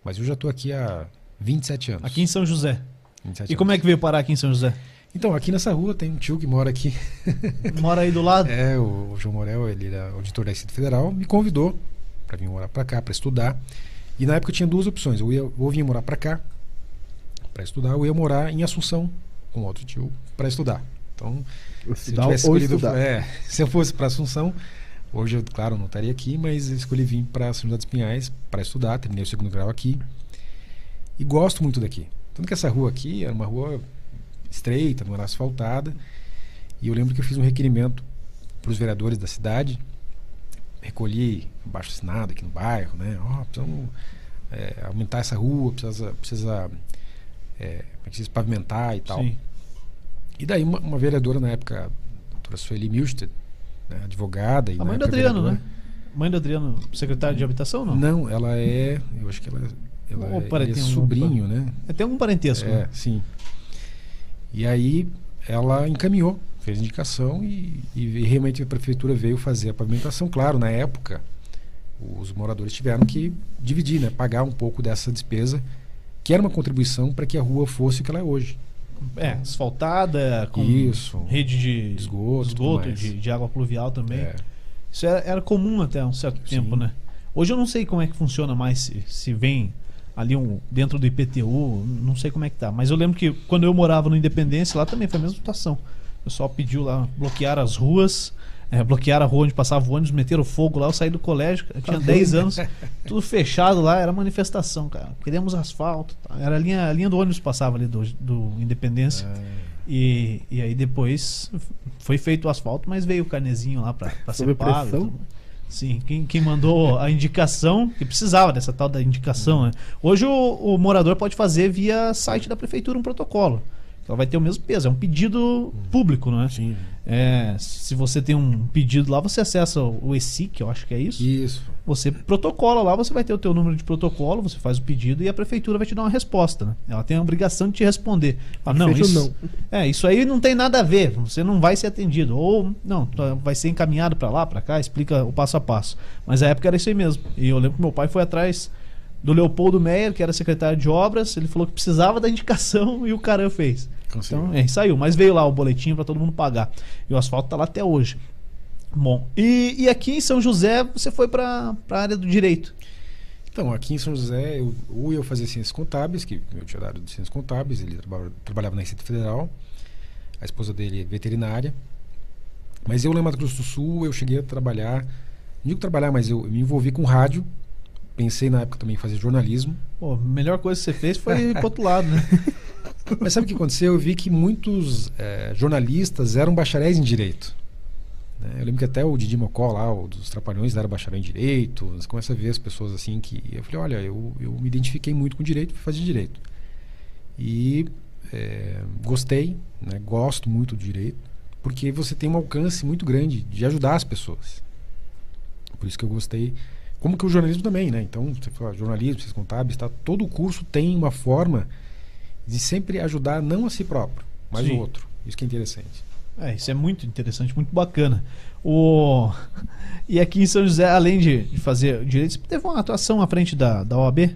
[SPEAKER 3] Mas eu já estou aqui há 27 anos.
[SPEAKER 1] Aqui em São José.
[SPEAKER 3] 27
[SPEAKER 1] E como é
[SPEAKER 3] anos.
[SPEAKER 1] que veio parar aqui em São José?
[SPEAKER 3] Então, aqui nessa rua tem um tio que mora aqui.
[SPEAKER 1] Mora aí do lado?
[SPEAKER 3] É, o, o João Morel, ele era auditor da Receita Federal, me convidou para vir morar para cá, para estudar. E na época eu tinha duas opções. Eu ia, ou vinha morar para cá para estudar, ou ia morar em Assunção com outro tio para estudar. Então, se eu
[SPEAKER 2] Estudar
[SPEAKER 3] tivesse
[SPEAKER 2] ou
[SPEAKER 3] escolhido,
[SPEAKER 2] estudar.
[SPEAKER 3] é, se eu fosse para Assunção, hoje eu, claro, não estaria aqui, mas escolhi vir para São José dos Pinhais para estudar, terminei o segundo grau aqui. E gosto muito daqui. Tanto que essa rua aqui era uma rua estreita, não era asfaltada. E eu lembro que eu fiz um requerimento para os vereadores da cidade, recolhi abaixo assinado aqui no bairro, né? Ó, precisamos é, aumentar essa rua, precisa, precisa é, como é pavimentar e tal.
[SPEAKER 1] Sim.
[SPEAKER 3] E daí uma, uma vereadora na época, a doutora Sueli Milstead, né, advogada. E
[SPEAKER 1] A
[SPEAKER 3] na
[SPEAKER 1] mãe do Adriano, né? Mãe do Adriano, secretário de habitação, não?
[SPEAKER 3] Não, ela é. Eu acho que ela, ela
[SPEAKER 1] Ou
[SPEAKER 3] é, ele é
[SPEAKER 1] tem um-
[SPEAKER 3] sobrinho, né?
[SPEAKER 1] É, Tem algum parentesco,
[SPEAKER 3] É,
[SPEAKER 1] né?
[SPEAKER 3] sim. E aí ela encaminhou, fez indicação e, e realmente a prefeitura veio fazer a pavimentação. Claro, na época, os moradores tiveram que dividir, né? Pagar um pouco dessa despesa, que era uma contribuição para que a rua fosse o que ela é hoje.
[SPEAKER 1] É, asfaltada, com
[SPEAKER 3] Isso.
[SPEAKER 1] rede de
[SPEAKER 3] esgoto,
[SPEAKER 1] esgoto de, de água pluvial também.
[SPEAKER 3] É.
[SPEAKER 1] Isso era, era comum até um certo
[SPEAKER 3] Sim.
[SPEAKER 1] tempo, né? Hoje eu não sei como é que funciona mais, se, se vem ali um, dentro do IPTU, não sei como é que tá. Mas eu lembro que quando eu morava no Independência, lá também foi a mesma situação. O pessoal pediu lá bloquear as ruas, é, bloquear a rua onde passava o ônibus, meteram fogo lá. Eu saí do colégio, tinha 10 anos, tudo fechado lá, era manifestação, cara. Queremos asfalto. tá? Era a linha, a linha do ônibus que passava ali do, do Independência. E, e aí depois foi feito o asfalto, mas veio o carnezinho lá pra, pra ser pago. Sim, quem, quem mandou a indicação, que precisava dessa tal da indicação, né? Hoje o, o morador pode fazer via site da prefeitura um protocolo. Ela vai ter o mesmo peso, é um pedido público, não é?
[SPEAKER 3] Sim.
[SPEAKER 1] É, se você tem um pedido lá, você acessa o ESIC, eu acho que é isso.
[SPEAKER 3] Isso.
[SPEAKER 1] Você protocola lá, você vai ter o teu número de protocolo, você faz o pedido e a prefeitura vai te dar uma resposta, né? Ela tem a obrigação de te responder. Fala, não,
[SPEAKER 2] Feito
[SPEAKER 1] isso, É, isso aí não tem nada a ver, você não vai ser atendido. Ou, não, tu vai ser encaminhado para lá, para cá, explica o passo a passo. Mas a época era isso aí mesmo. E eu lembro que meu pai foi atrás do Leopoldo Meyer, que era secretário de obras, ele falou que precisava da indicação e o cara fez. Então, é, saiu. Mas veio lá o boletim para todo mundo pagar. E o asfalto tá lá até hoje. Bom, e, e aqui em São José você foi para a área do direito.
[SPEAKER 3] Então, aqui em São José, eu, ou eu fazia ciências contábeis, que meu tio era de ciências contábeis, ele trabalhava, trabalhava na Receita Federal, a esposa dele é veterinária. Mas eu, lá em Mato Grosso do Sul, eu cheguei a trabalhar, não digo trabalhar, mas eu me envolvi com rádio, pensei na época também em fazer jornalismo.
[SPEAKER 1] Pô, a melhor coisa que você fez foi ir pro outro lado, né?
[SPEAKER 3] Mas sabe o que aconteceu? Eu vi que muitos eh, jornalistas eram bacharéis em direito. né? Eu lembro que até o Didi Mocó lá, o dos Trapalhões, era bacharel em direito. Você começa a ver as pessoas assim que. Eu falei, olha, eu, eu me identifiquei muito com direito fui fazer direito. E eh, gostei, né? gosto muito do direito, porque você tem um alcance muito grande de ajudar as pessoas. Por isso que eu gostei. Como que o jornalismo também, né? Então, você fala jornalismo, ciências contábeis, tá? todo o curso tem uma forma de sempre ajudar não a si próprio, mas
[SPEAKER 1] Sim.
[SPEAKER 3] o outro. Isso que é interessante.
[SPEAKER 1] É, isso é muito interessante, muito bacana. O... E aqui em São José, além de, de fazer direito, você teve uma atuação à frente da, da OAB?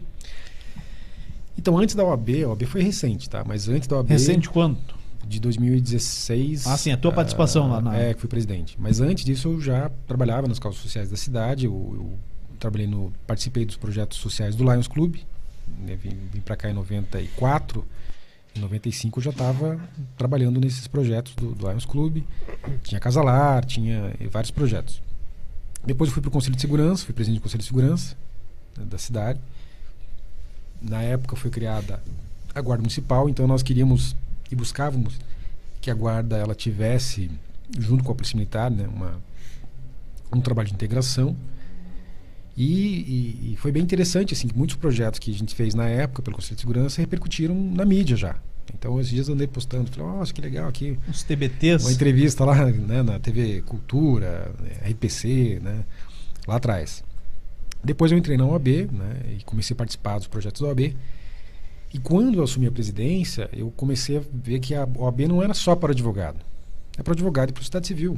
[SPEAKER 3] Então, antes da OAB, a OAB foi recente, tá? Mas antes da OAB.
[SPEAKER 1] Recente quanto?
[SPEAKER 3] De 2016.
[SPEAKER 1] Ah, sim, a tua participação lá na-
[SPEAKER 3] É, que fui presidente. Mas antes disso, eu já trabalhava nas causas sociais da cidade. Eu, eu trabalhei no. Participei dos projetos sociais do Lions Club. né? Vim, vim para cá em 94. Em 95 eu já estava trabalhando nesses projetos do, do Lions Club. Tinha Casalar, tinha eh, vários projetos. Depois eu fui para o Conselho de Segurança, fui presidente do Conselho de Segurança né, da cidade. Na época foi criada a Guarda Municipal, então nós queríamos e buscávamos que a Guarda ela tivesse, junto com a Polícia Militar, né, uma, um trabalho de integração. E, e- e foi bem interessante, assim, que muitos projetos que a gente fez na época pelo Conselho de Segurança repercutiram na mídia já. Então, esses dias eu andei postando, falei, nossa, que legal aqui,
[SPEAKER 1] Os TBTs?
[SPEAKER 3] uma entrevista lá né, na TV Cultura, RPC, né, lá atrás. Depois eu entrei na OAB né, e comecei a participar dos projetos da OAB. E quando eu assumi a presidência, eu comecei a ver que a OAB não era só para advogado, é para advogado e para a sociedade civil.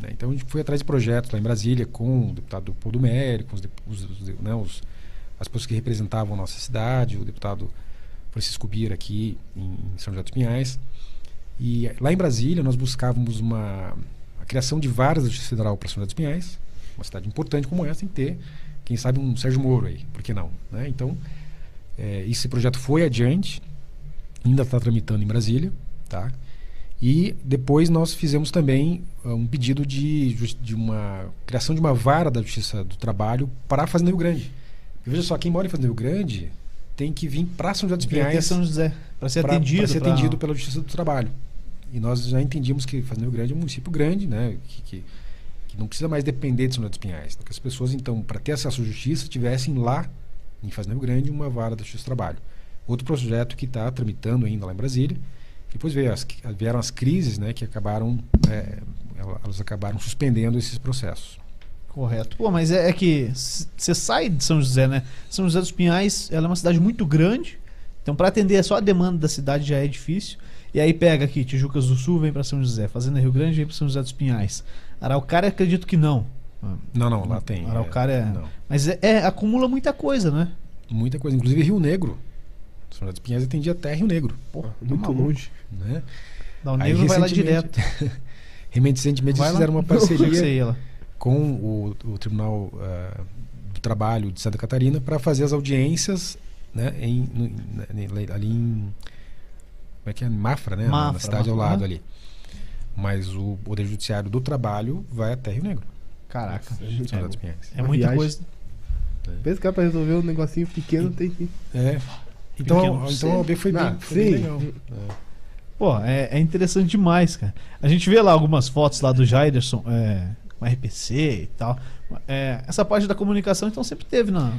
[SPEAKER 3] Né. Então a gente foi atrás de projetos lá em Brasília com o deputado Paulo Mério, com os, os- os- né, os- as pessoas que representavam a nossa cidade, o deputado Francisco Bira aqui em São José dos Pinhais. E lá em Brasília nós buscávamos uma a criação de varas da Federal para São José dos Pinhais, uma cidade importante como essa que ter, quem sabe um Sérgio Moro aí, por que não? Né? Então eh, esse projeto foi adiante, ainda está tramitando em Brasília, tá? E depois nós fizemos também ah, um pedido de, de uma criação de uma vara da Justiça do Trabalho para a Fazenda Rio Grande. Porque, veja só, quem mora em Fazenda Rio Grande tem que vir para São José dos Pinhais
[SPEAKER 1] São José. Para ser
[SPEAKER 3] pra-
[SPEAKER 1] atendido.
[SPEAKER 3] pra ser
[SPEAKER 1] pra-
[SPEAKER 3] atendido pela Justiça do Trabalho. E nós já entendíamos que Fazenda Rio Grande é um município grande, né? Que, que, que não precisa mais depender de São José dos Pinhais. Que as pessoas, então, para ter acesso à justiça, tivessem lá, em Fazenda Rio Grande, uma vara da Justiça do Trabalho. Outro projeto que está tramitando ainda lá em Brasília. Depois veio as, vieram as crises, né? Que acabaram, é, elas acabaram suspendendo esses processos.
[SPEAKER 1] Correto. Pô, mas é, é que você sai de São José, né? São José dos Pinhais ela é uma cidade muito grande. Então, para atender só a demanda da cidade já é difícil. E aí pega aqui, Tijucas do Sul vem para São José, Fazenda Rio Grande vem para São José dos Pinhais. Araucária, acredito que não.
[SPEAKER 3] Não, não, lá tem.
[SPEAKER 1] Araucária é-
[SPEAKER 3] Não.
[SPEAKER 1] Mas é, é, acumula muita coisa, né?
[SPEAKER 3] Muita coisa. Inclusive Rio Negro. São José dos Pinhais atendia até Rio Negro.
[SPEAKER 1] Pô, tá
[SPEAKER 2] Muito
[SPEAKER 1] maluco.
[SPEAKER 2] longe.
[SPEAKER 3] Né?
[SPEAKER 1] Dá o
[SPEAKER 3] Aí,
[SPEAKER 1] negro vai lá direto.
[SPEAKER 3] Recentemente
[SPEAKER 1] Vai
[SPEAKER 3] eles
[SPEAKER 1] lá.
[SPEAKER 3] fizeram uma
[SPEAKER 1] Tinha que
[SPEAKER 3] parceria
[SPEAKER 1] ela.
[SPEAKER 3] com o, o Tribunal ah, do Trabalho de Santa Catarina para fazer as audiências né, em, no- na- ali em. Como é que é? Mafra, né? Na-
[SPEAKER 1] Mafra,
[SPEAKER 3] na cidade ao
[SPEAKER 1] Mafra,
[SPEAKER 3] lado
[SPEAKER 1] né?
[SPEAKER 3] ali. Mas o Poder Judiciário do Trabalho vai até Rio Negro.
[SPEAKER 1] Caraca.
[SPEAKER 2] É
[SPEAKER 3] São José
[SPEAKER 2] louco.
[SPEAKER 3] dos Pinhais.
[SPEAKER 1] É
[SPEAKER 2] Uma
[SPEAKER 1] muita
[SPEAKER 2] viagem.
[SPEAKER 1] coisa.
[SPEAKER 2] Pensa que é pra resolver um negocinho pequeno, tem que.
[SPEAKER 3] É. Então, então a OAB foi bem,
[SPEAKER 2] Ah,
[SPEAKER 3] foi bem legal. É.
[SPEAKER 1] Pô, é, é interessante demais, cara. A gente vê lá algumas fotos lá do Jaiderson é, com RPC e tal. É, essa parte da comunicação, então, sempre teve na,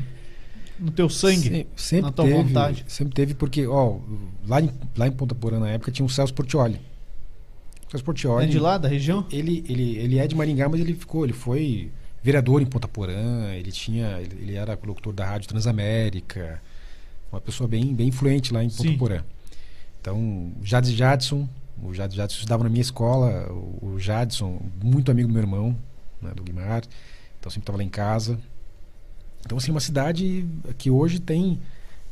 [SPEAKER 1] no teu sangue,
[SPEAKER 3] Sem- sempre
[SPEAKER 1] na tua
[SPEAKER 3] teve,
[SPEAKER 1] vontade.
[SPEAKER 3] Sempre teve, porque, ó, lá em, lá em Ponta Porã, na época, tinha o Celso Portioli. O Celso Portioli.
[SPEAKER 1] É de lá, da região?
[SPEAKER 3] Ele, ele, ele é de Maringá, mas ele ficou, ele foi vereador em Ponta Porã, ele tinha, ele, ele era locutor da Rádio Transamérica, uma pessoa bem, bem influente lá em Ponta. Porã. Então, o Jades Jadson, o Jades Jadson estudava na minha escola, o, o Jadson, muito amigo do meu irmão, né, do Guimar, então sempre estava lá em casa. Então, assim, uma cidade que hoje tem, como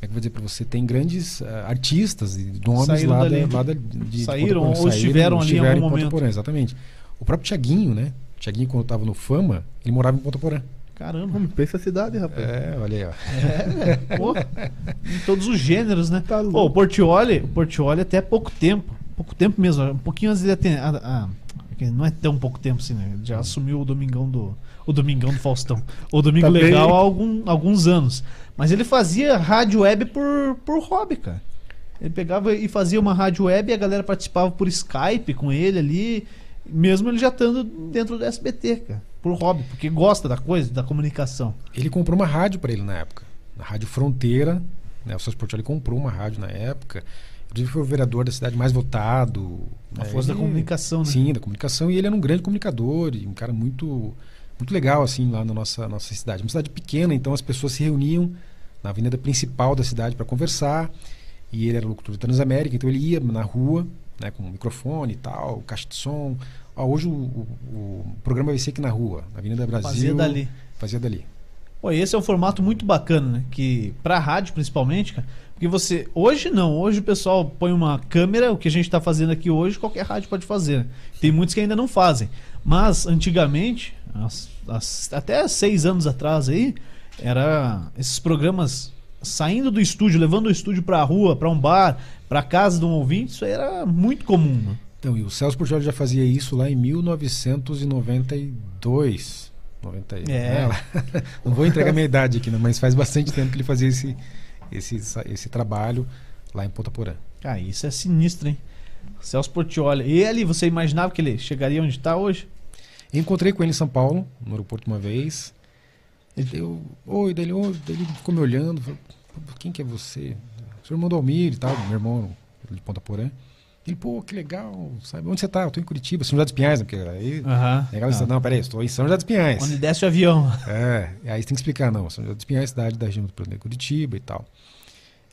[SPEAKER 3] é que eu vou dizer para você, tem grandes ah, artistas e nomes
[SPEAKER 1] Saíram
[SPEAKER 3] lá,
[SPEAKER 1] dali.
[SPEAKER 3] da, lá da, de, de
[SPEAKER 1] Saíram
[SPEAKER 3] Ponta Porã,
[SPEAKER 1] ou estiveram ali em
[SPEAKER 3] estiveram
[SPEAKER 1] algum
[SPEAKER 3] Ponta
[SPEAKER 1] momento.
[SPEAKER 3] Porã, exatamente. O próprio Tiaguinho, né? Tiaguinho, quando estava no Fama, ele morava em Ponta Porã.
[SPEAKER 1] Caramba.
[SPEAKER 2] Vamos, pensa a cidade, rapaz.
[SPEAKER 3] É, olha aí, ó.
[SPEAKER 1] É. Pô, em todos os gêneros, né?
[SPEAKER 2] Tá
[SPEAKER 1] Pô, o. Portioli, o Portioli até pouco tempo. Pouco tempo mesmo. Um pouquinho antes de ter. a- a- que não é tão pouco tempo assim, né? Já assumiu o Domingão do. O Domingão do Faustão. O Domingo
[SPEAKER 2] Tá bem.
[SPEAKER 1] Legal há algum- alguns anos. Mas ele fazia rádio web por, por hobby, cara. Ele pegava e fazia uma rádio web e a galera participava por Skype com ele ali. Mesmo ele já estando dentro do SBT, cara. Por hobby, porque gosta da coisa, da comunicação.
[SPEAKER 3] Ele comprou uma rádio para ele na época. Na Rádio Fronteira. Né? O Celso Portioli comprou uma rádio na época. Inclusive foi o vereador da cidade mais votado.
[SPEAKER 1] A
[SPEAKER 3] né?
[SPEAKER 1] força da
[SPEAKER 3] Ele-
[SPEAKER 1] comunicação, né?
[SPEAKER 3] Sim, da comunicação. E ele era um grande comunicador e um cara muito, muito legal, assim, lá na nossa, nossa cidade. Uma cidade pequena, então as pessoas se reuniam na avenida principal da cidade para conversar. E ele era locutor da Transamérica, então ele ia na rua, né, com microfone e tal, caixa de som. Ó, hoje o, o- o programa vai ser aqui na rua, na Avenida Brasil.
[SPEAKER 1] Fazia dali.
[SPEAKER 3] Fazia dali.
[SPEAKER 1] Pô, esse é um formato muito bacana, né? Que pra rádio principalmente, cara. Porque você. Hoje não, hoje o pessoal põe uma câmera, o que a gente tá fazendo aqui hoje, qualquer rádio pode fazer. né? Tem muitos que ainda não fazem. Mas antigamente, as- as- até seis anos atrás aí, era esses programas saindo do estúdio, levando o estúdio pra rua, pra um bar, pra casa de um ouvinte, isso aí era muito comum, né?
[SPEAKER 3] Então, e o Celso Portioli já fazia isso lá em 1992. 90, e-
[SPEAKER 1] É.
[SPEAKER 3] né? Não vou entregar minha idade aqui, né? mas faz bastante tempo que ele fazia esse, esse, esse trabalho lá em Ponta Porã.
[SPEAKER 1] Cara, isso é sinistro, hein? Celso Portioli. E ali, você imaginava que ele chegaria onde tá hoje?
[SPEAKER 3] Eu encontrei com ele em São Paulo, no aeroporto uma vez. Ele deu, oi, daí ele, oi, daí ele ficou me olhando, falou, "Pô, quem que é você? Sou irmão do Almir e tal, meu irmão de Ponta Porã. Ele, pô, que legal, sabe? Onde você tá? Eu tô em Curitiba, São José dos Pinhais, né? Porque aí...
[SPEAKER 1] Aham.
[SPEAKER 3] Aí ela disse, não, peraí, estou em São José dos Pinhais.
[SPEAKER 1] Onde desce o avião.
[SPEAKER 3] É, aí você tem que explicar, não, São José dos Pinhais é cidade da região do de Curitiba e tal.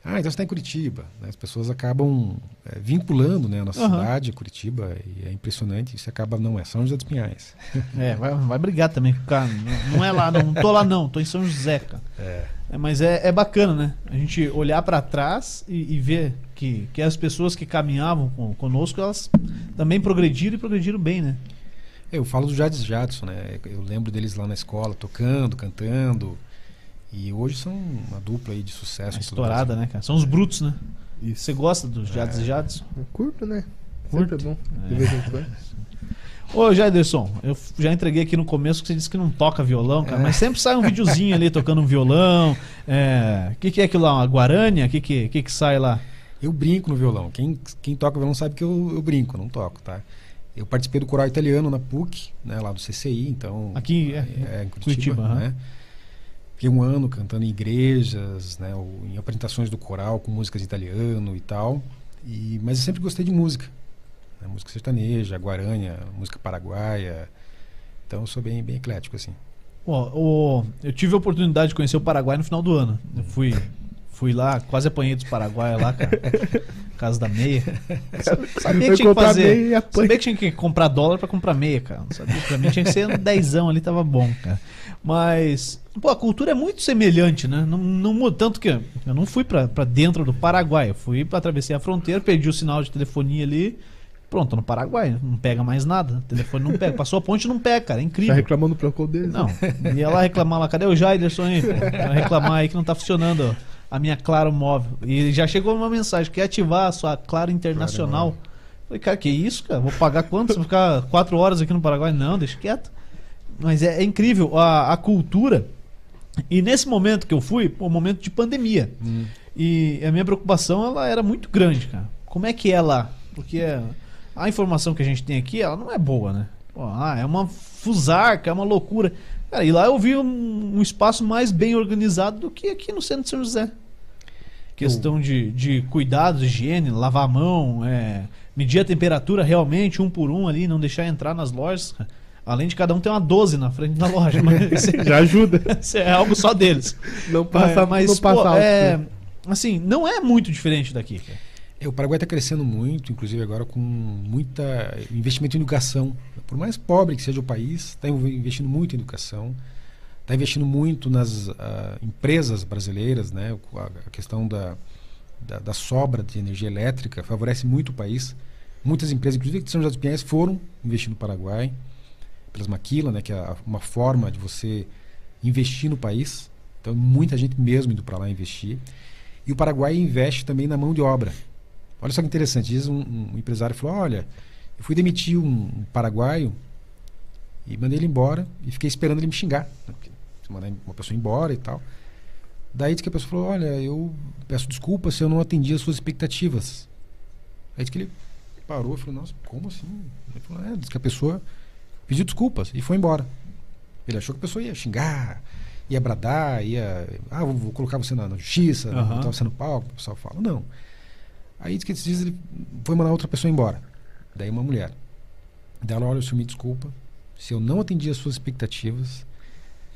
[SPEAKER 3] Ah, então você está em Curitiba. né? As pessoas acabam é, vinculando né, a nossa
[SPEAKER 1] Aham.
[SPEAKER 3] cidade, Curitiba, e é impressionante, isso acaba, não, é São José dos Pinhais.
[SPEAKER 1] É, vai, vai brigar também com o cara. Não, não é lá, não. Não tô lá, não. Tô em São José, cara.
[SPEAKER 3] É.
[SPEAKER 1] É, mas é, é bacana, né? A gente olhar pra trás e, e ver que, que as pessoas que caminhavam com- conosco, elas também progrediram e progrediram bem, né?
[SPEAKER 3] Eu falo do Jades Jadson, né? Eu lembro deles lá na escola, tocando, cantando. E hoje são uma dupla aí de sucesso.
[SPEAKER 1] Estourada, né, cara? São os brutos, né?
[SPEAKER 2] Isso.
[SPEAKER 1] Você gosta dos Jades e Jadson?
[SPEAKER 2] Curto, né?
[SPEAKER 1] Curto.
[SPEAKER 2] Sempre é bom. De vez em quando.
[SPEAKER 1] Ô, Jaderson, eu já entreguei aqui no começo que você disse que não toca violão, cara,
[SPEAKER 2] É.
[SPEAKER 1] mas sempre sai um videozinho ali tocando um violão. O que, que é aquilo lá? Uma guarânia? O que, que, que, que sai lá?
[SPEAKER 3] Eu brinco no violão. Quem, quem toca violão sabe que eu, eu brinco, não toco, tá? Eu participei do coral italiano na PUC, né, lá do CCI, então.
[SPEAKER 1] Aqui, é,
[SPEAKER 3] é, em Curitiba,
[SPEAKER 1] Curitiba,
[SPEAKER 3] né? Fiquei um ano cantando em igrejas, né, ou em apresentações do coral com músicas italiano e tal. E, mas eu sempre gostei de música. né, música sertaneja, guaranha, música paraguaia. Então eu sou bem, bem eclético, assim.
[SPEAKER 1] Ó, o- eu tive a oportunidade de conhecer o Paraguai no final do ano. Eu fui, fui lá, quase apanhei dos paraguaios lá, cara. Casa da meia. Sa- Sabia que tinha que fazer. Sabia que tinha que comprar dólar pra comprar meia, cara. Não sabia. Pra mim tinha que ser um dezão ali, tava bom, cara. Mas, pô, a cultura é muito semelhante, né? Não, não muda. Tanto que eu não fui pra, pra dentro do Paraguai. Eu fui pra atravessar a fronteira, perdi o sinal de telefonia ali. Pronto, tô no Paraguai. Não pega mais nada. O telefone não pega. Passou a ponte não pega, cara. É
[SPEAKER 2] Tá
[SPEAKER 1] incrível.
[SPEAKER 2] reclamando do Procol deles.
[SPEAKER 1] Não, ia lá reclamar lá, cadê o Jaiderson aí? pô? Reclamar aí que não tá funcionando ó, a minha Claro Móvel. E já chegou uma mensagem, quer ativar a sua Claro Internacional.
[SPEAKER 3] Claro
[SPEAKER 1] Falei, cara, que isso, cara? Vou pagar quanto? Vou ficar quatro horas aqui no Paraguai? Não, deixa quieto. Mas é, é incrível a, a cultura. E nesse momento que eu fui, pô, momento de pandemia. E a minha preocupação ela era muito grande, cara. Como é que é lá? Porque a informação que a gente tem aqui, ela não é boa, né? Pô, ah, é uma fusarca, é uma loucura. Cara, e lá eu vi um, um espaço mais bem organizado do que aqui no centro de São José. Questão de, de cuidado, higiene, lavar a mão, é, medir a temperatura realmente, um por um ali, não deixar entrar nas lojas. Além de cada um ter uma 12 na frente da loja. Mas é-
[SPEAKER 2] Já ajuda.
[SPEAKER 1] isso é algo só deles.
[SPEAKER 2] Não passa,
[SPEAKER 1] mas,
[SPEAKER 2] não passa
[SPEAKER 1] pô,
[SPEAKER 2] alto,
[SPEAKER 1] é,
[SPEAKER 2] né?
[SPEAKER 1] assim, não é muito diferente daqui. cara.
[SPEAKER 3] É, o Paraguai está crescendo muito, inclusive agora com muita investimento em educação. Por mais pobre que seja o país, está investindo muito em educação, está investindo muito nas ah, empresas brasileiras, né? A, questão da, da, da sobra de energia elétrica favorece muito o país. Muitas empresas, inclusive de São José dos Pinhais, foram investir no Paraguai, pelas maquila, né? Que é uma forma de você investir no país. Então, muita gente mesmo indo para lá investir. E o Paraguai investe também na mão de obra. Olha só que interessante. Diz um, um empresário falou: Olha, eu fui demitir um, um paraguaio e mandei ele embora e fiquei esperando ele me xingar. né, se mandar uma pessoa embora e tal. Daí diz que a pessoa falou: Olha, eu peço desculpas se eu não atendi as suas expectativas. Aí diz que ele parou e falou: Nossa, como assim? Ele falou: É, diz que a pessoa pediu desculpas e foi embora. Ele achou que a pessoa ia xingar, ia bradar, ia. Ah, vou, vou colocar você na, na justiça, vou botar você no palco. O pessoal fala: Não. Aí diz que esses dias ele foi mandar outra pessoa embora. Daí uma mulher. Dela, olha, o senhor me desculpa. Se eu não atendi as suas expectativas.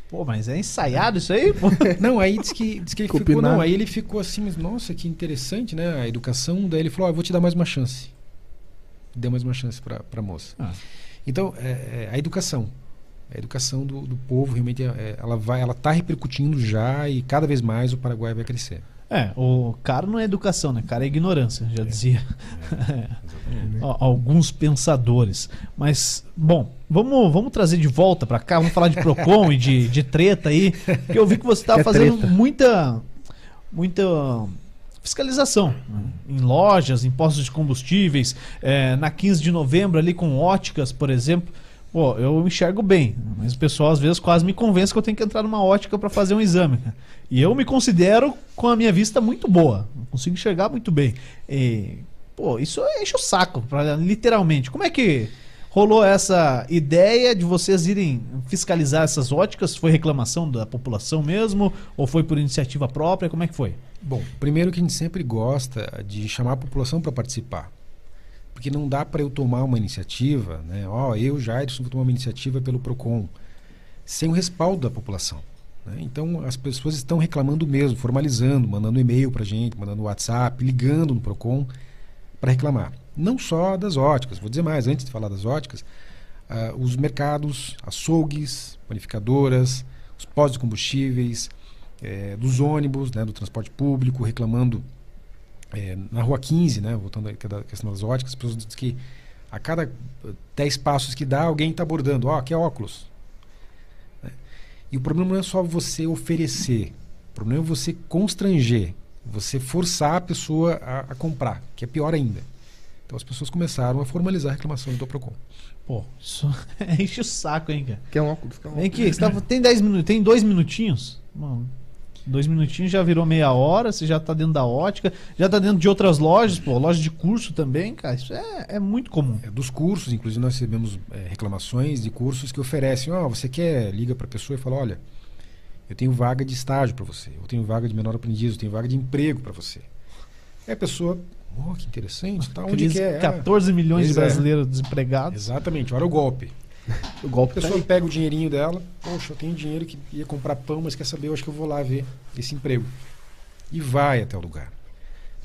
[SPEAKER 1] Pô, mas é ensaiado isso aí? Pô.
[SPEAKER 3] Não, aí diz que, diz que ele ficou. Não, aí ele ficou assim, mas nossa, que interessante, né? A educação. Daí ele falou: ó, eu vou te dar mais uma chance. Deu mais uma chance pra, pra moça.
[SPEAKER 1] Ah.
[SPEAKER 3] Então, é, é, a educação. A educação do, do povo realmente é- é- ela vai, ela está repercutindo já e cada vez mais o Paraguai vai crescer.
[SPEAKER 1] É, o cara não é educação, né? Cara é ignorância, já dizia Ó, alguns pensadores. Mas, bom, vamos, vamos trazer de volta pra cá, vamos falar de Procon e de, de treta aí. Porque eu vi que você estava
[SPEAKER 2] é
[SPEAKER 1] fazendo
[SPEAKER 2] treta.
[SPEAKER 1] muita, muita fiscalização né? em lojas, em postos de combustíveis. é, na 15 de novembro, ali com óticas, por exemplo. Pô, eu enxergo bem, mas o pessoal às vezes quase me convence que eu tenho que entrar numa ótica para fazer um exame. E eu me considero com a minha vista muito boa. Eu consigo enxergar muito bem. E, pô, isso enche o saco, pra- literalmente. Como é que rolou essa ideia de vocês irem fiscalizar essas óticas? Foi reclamação da população mesmo? Ou foi por iniciativa própria? Como é que foi?
[SPEAKER 3] Bom, primeiro que a gente sempre gosta de chamar a população para participar. Porque não dá para eu tomar uma iniciativa, né? Ó, eu, Jairson, vou tomar uma iniciativa pelo PROCON, sem o respaldo da população. né? Então, as pessoas estão reclamando mesmo, formalizando, mandando e-mail para gente, mandando WhatsApp, ligando no PROCON para reclamar. Não só das óticas, vou dizer mais, antes de falar das óticas, ah, os mercados, açougues, panificadoras, os postos de combustíveis, eh, dos ônibus, né, do transporte público, reclamando eh, na rua 15, né, voltando à da questão das óticas, as pessoas dizem que a cada eh, 10 passos que dá, alguém está abordando, ó, aqui é óculos. Né? E o problema não é só você oferecer, o problema é você constranger, você forçar a pessoa a, a comprar, que é pior ainda. Então as pessoas começaram a formalizar a reclamação do Procon.
[SPEAKER 1] Pô, isso enche o saco, hein, cara?
[SPEAKER 2] Quer um óculos? Quer um
[SPEAKER 1] Vem
[SPEAKER 2] óculos?
[SPEAKER 1] aqui, você tava- tem 10 minutos, tem dois minutinhos? Mano, dois minutinhos já virou meia hora, você já tá dentro da ótica, já tá dentro de outras lojas, pô, loja de curso também, cara. Isso é, é muito comum.
[SPEAKER 3] É, dos cursos, inclusive nós recebemos é, reclamações de cursos que oferecem, ó, você quer, liga para a pessoa e fala, olha, eu tenho vaga de estágio para você, eu tenho vaga de menor aprendiz, eu tenho vaga de emprego para você. Aí a pessoa, oh, que interessante, tá, onde
[SPEAKER 1] Crise,
[SPEAKER 3] que é? Ah,
[SPEAKER 1] 14 milhões de
[SPEAKER 3] é.
[SPEAKER 1] brasileiros desempregados.
[SPEAKER 3] Exatamente, olha o golpe.
[SPEAKER 2] O
[SPEAKER 3] A
[SPEAKER 2] golpe tá
[SPEAKER 3] pessoa
[SPEAKER 2] aí.
[SPEAKER 3] pega o dinheirinho dela, poxa, eu tenho dinheiro que ia comprar pão, mas quer saber, eu acho que eu vou lá ver esse emprego. E vai até o lugar.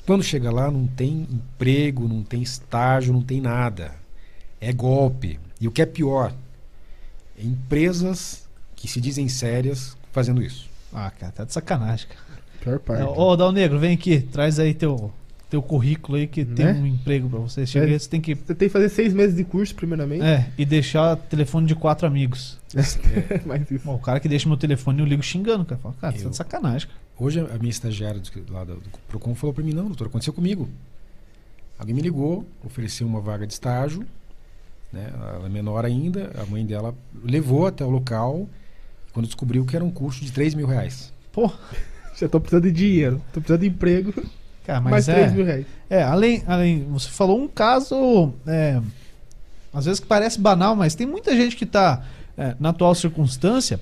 [SPEAKER 3] Quando chega lá, não tem emprego, não tem estágio, não tem nada. É golpe. E o que é pior, é empresas que se dizem sérias fazendo isso.
[SPEAKER 1] Ah, cara, tá de sacanagem, cara.
[SPEAKER 2] Pior parte.
[SPEAKER 1] Ô, Dal Negro, vem aqui, traz aí teu, teu currículo aí que tem
[SPEAKER 2] Né?
[SPEAKER 1] um emprego pra você. Chega
[SPEAKER 2] É.
[SPEAKER 1] aí, você tem que.
[SPEAKER 2] Você tem que fazer seis meses de curso, primeiramente.
[SPEAKER 1] É, e deixar telefone de quatro amigos.
[SPEAKER 2] Mas isso.
[SPEAKER 1] Bom, o cara que deixa meu telefone eu ligo xingando, cara. Fala, cara, você tá
[SPEAKER 3] Eu-
[SPEAKER 1] de sacanagem, cara.
[SPEAKER 3] Hoje a minha estagiária do, lá do, do Procon falou para mim, não, doutor, aconteceu comigo. Alguém me ligou, ofereceu uma vaga de estágio, né? Ela é menor ainda, a mãe dela levou até o local, quando descobriu que era um custo de 3 mil reais.
[SPEAKER 1] Pô,
[SPEAKER 2] Já tô precisando de dinheiro. Tô precisando de emprego.
[SPEAKER 1] Cara,
[SPEAKER 2] mais
[SPEAKER 1] mas
[SPEAKER 2] 3
[SPEAKER 1] é.
[SPEAKER 2] mil reais.
[SPEAKER 1] É, além, além, você falou um caso é, às vezes que parece banal, mas tem muita gente que está na atual circunstância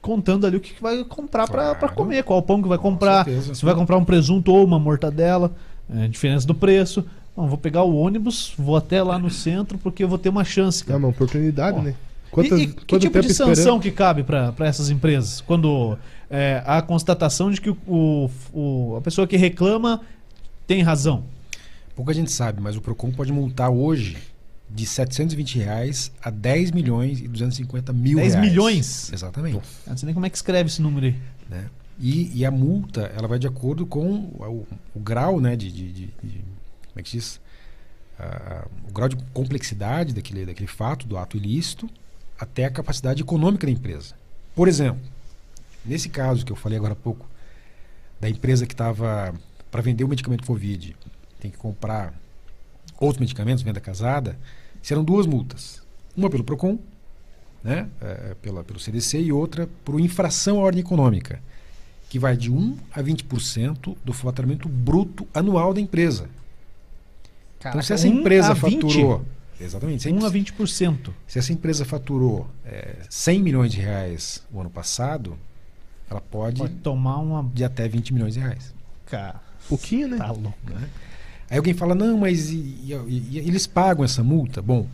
[SPEAKER 1] contando ali o que, que vai comprar para
[SPEAKER 3] Claro.
[SPEAKER 1] comer, qual pão que vai comprar,
[SPEAKER 3] certeza.
[SPEAKER 1] se vai comprar um presunto ou uma mortadela, é, diferença do preço. Bom, vou pegar o ônibus, vou até lá no centro porque eu vou ter uma chance.
[SPEAKER 2] É
[SPEAKER 1] cara.
[SPEAKER 2] uma oportunidade,
[SPEAKER 1] Ó.
[SPEAKER 2] né?
[SPEAKER 1] E- e, que tipo de sanção
[SPEAKER 2] esperando?
[SPEAKER 1] que cabe para essas empresas? Quando é, a constatação de que o, o- a pessoa que reclama tem razão.
[SPEAKER 3] Pouca gente sabe, mas o PROCON pode multar hoje de 720 reais a 10 milhões e 250 mil
[SPEAKER 1] 10
[SPEAKER 3] reais.
[SPEAKER 1] milhões?
[SPEAKER 3] Exatamente.
[SPEAKER 1] Não sei nem como é que escreve esse número aí.
[SPEAKER 3] né? E, e a multa ela vai de acordo com o, o grau né, de, de- de- de- como é que diz? Ah, o grau de complexidade daquele, daquele fato, do ato ilícito, até a capacidade econômica da empresa. Por exemplo, nesse caso que eu falei agora há pouco, da empresa que estava para vender o medicamento Covid, tem que comprar outros medicamentos, venda casada, serão duas multas. Uma pelo PROCON, né, eh, pela, pelo CDC, e outra por infração à ordem econômica, que vai de 1 a 20% do faturamento bruto anual da empresa. então, se essa
[SPEAKER 1] 1
[SPEAKER 3] empresa
[SPEAKER 1] a 20?
[SPEAKER 3] faturou. Exatamente. Se, a
[SPEAKER 1] 1 a
[SPEAKER 3] em-
[SPEAKER 1] 20%.
[SPEAKER 3] se essa empresa faturou eh, 100 milhões de reais o ano passado, ela pode,
[SPEAKER 1] Pode tomar uma.
[SPEAKER 3] de até 20 milhões de reais.
[SPEAKER 1] Cara,
[SPEAKER 2] Pouquinho, né?
[SPEAKER 1] tá louco.
[SPEAKER 3] né? Aí alguém fala, não, mas e- e- e- eles pagam essa multa? Bom,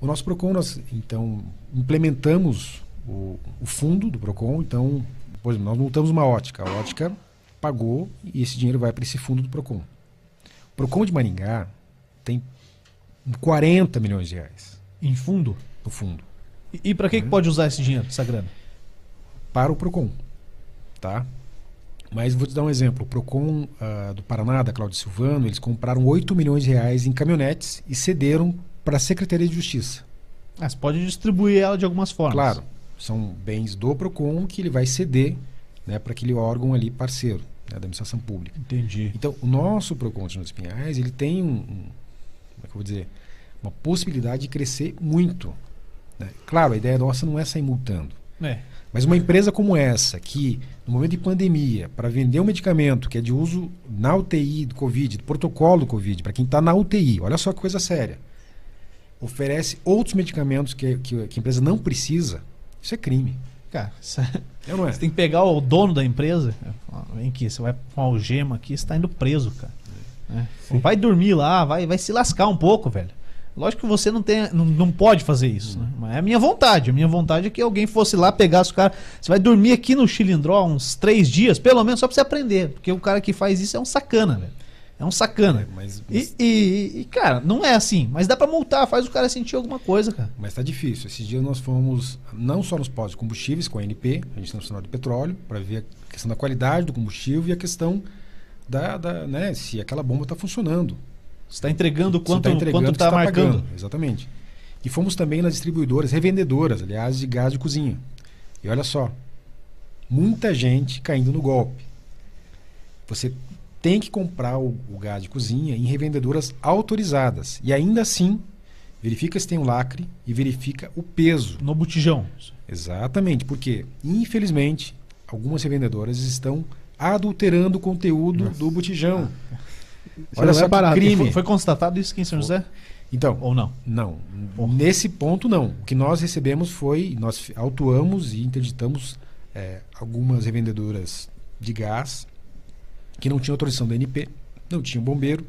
[SPEAKER 3] o nosso PROCON, nós então implementamos o, o fundo do PROCON, então, por exemplo, nós multamos uma ótica, a ótica pagou e esse dinheiro vai para esse fundo do PROCON. O PROCON de Maringá tem 40 milhões de reais
[SPEAKER 1] Em fundo.
[SPEAKER 3] no fundo
[SPEAKER 1] E, e para que, que pode usar esse dinheiro, essa grana?
[SPEAKER 3] Para o PROCON, tá? Mas vou te dar um exemplo. O PROCON ah, do Paraná, da Cláudia Silvano, eles compraram 8 milhões de reais em caminhonetes e cederam para a Secretaria de Justiça.
[SPEAKER 1] Ah, você pode distribuir ela de algumas formas.
[SPEAKER 3] Claro, são bens do PROCON que ele vai ceder né, para aquele órgão ali parceiro né, da administração pública.
[SPEAKER 1] Entendi.
[SPEAKER 3] Então, o nosso PROCON de Nos Pinhais, ele tem um, um- como é que eu vou dizer, uma possibilidade de crescer muito. né? Claro, a ideia nossa não é sair multando.
[SPEAKER 1] É.
[SPEAKER 3] Mas uma empresa como essa, que no momento de pandemia, para vender um medicamento que é de uso na UTI do Covid, do protocolo do Covid, para quem está na UTI, olha só que coisa séria, oferece outros medicamentos que, que, que a empresa não precisa, isso é crime.
[SPEAKER 1] Cara, isso é-
[SPEAKER 3] É é?
[SPEAKER 1] você tem que pegar o dono da empresa. Vem aqui, você vai com algema aqui, você tá indo preso, cara. É. Vai dormir lá, vai, vai se lascar um pouco, velho. Lógico que você não, tem, não, não pode fazer isso, né? Mas é a minha vontade. A minha vontade é que alguém fosse lá, pegasse o cara. Você vai dormir aqui no Chilindró uns três dias, pelo menos, só pra você aprender. Porque o cara que faz isso é um sacana, velho. É um sacana.
[SPEAKER 3] Mas,
[SPEAKER 1] E, e- e, cara, não é assim. Mas dá pra multar, faz o cara sentir alguma coisa, cara.
[SPEAKER 3] mas tá difícil. Esses dias nós fomos não só nos postos de combustíveis com a ANP, Agência Nacional de Petróleo, para ver a questão da qualidade do combustível e a questão da, da né, se aquela bomba está funcionando.
[SPEAKER 1] Você tá entregando quanto,
[SPEAKER 3] tá entregando
[SPEAKER 1] quanto
[SPEAKER 3] o que
[SPEAKER 1] tá
[SPEAKER 3] tá
[SPEAKER 1] marcando.
[SPEAKER 3] pagando, Exatamente. E fomos também nas distribuidoras, revendedoras, aliás, de gás de cozinha. E olha só, muita gente caindo no golpe. Você tem que comprar o, o gás de cozinha em revendedoras autorizadas. E ainda assim, verifica se tem o lacre e verifica o peso.
[SPEAKER 1] No botijão.
[SPEAKER 3] Exatamente, porque, infelizmente, algumas revendedoras estão adulterando o conteúdo do botijão.
[SPEAKER 2] Isso
[SPEAKER 3] Olha
[SPEAKER 2] não
[SPEAKER 3] só
[SPEAKER 2] é
[SPEAKER 3] que
[SPEAKER 2] barato.
[SPEAKER 3] crime.
[SPEAKER 1] Foi, foi constatado isso aqui em São José?
[SPEAKER 3] Então,
[SPEAKER 1] Ou não?
[SPEAKER 3] não.
[SPEAKER 1] Porra.
[SPEAKER 3] Nesse ponto, não. O que nós recebemos foi, nós autuamos e interditamos é, algumas revendedoras de gás que não tinham autorização da NP, não tinham bombeiro,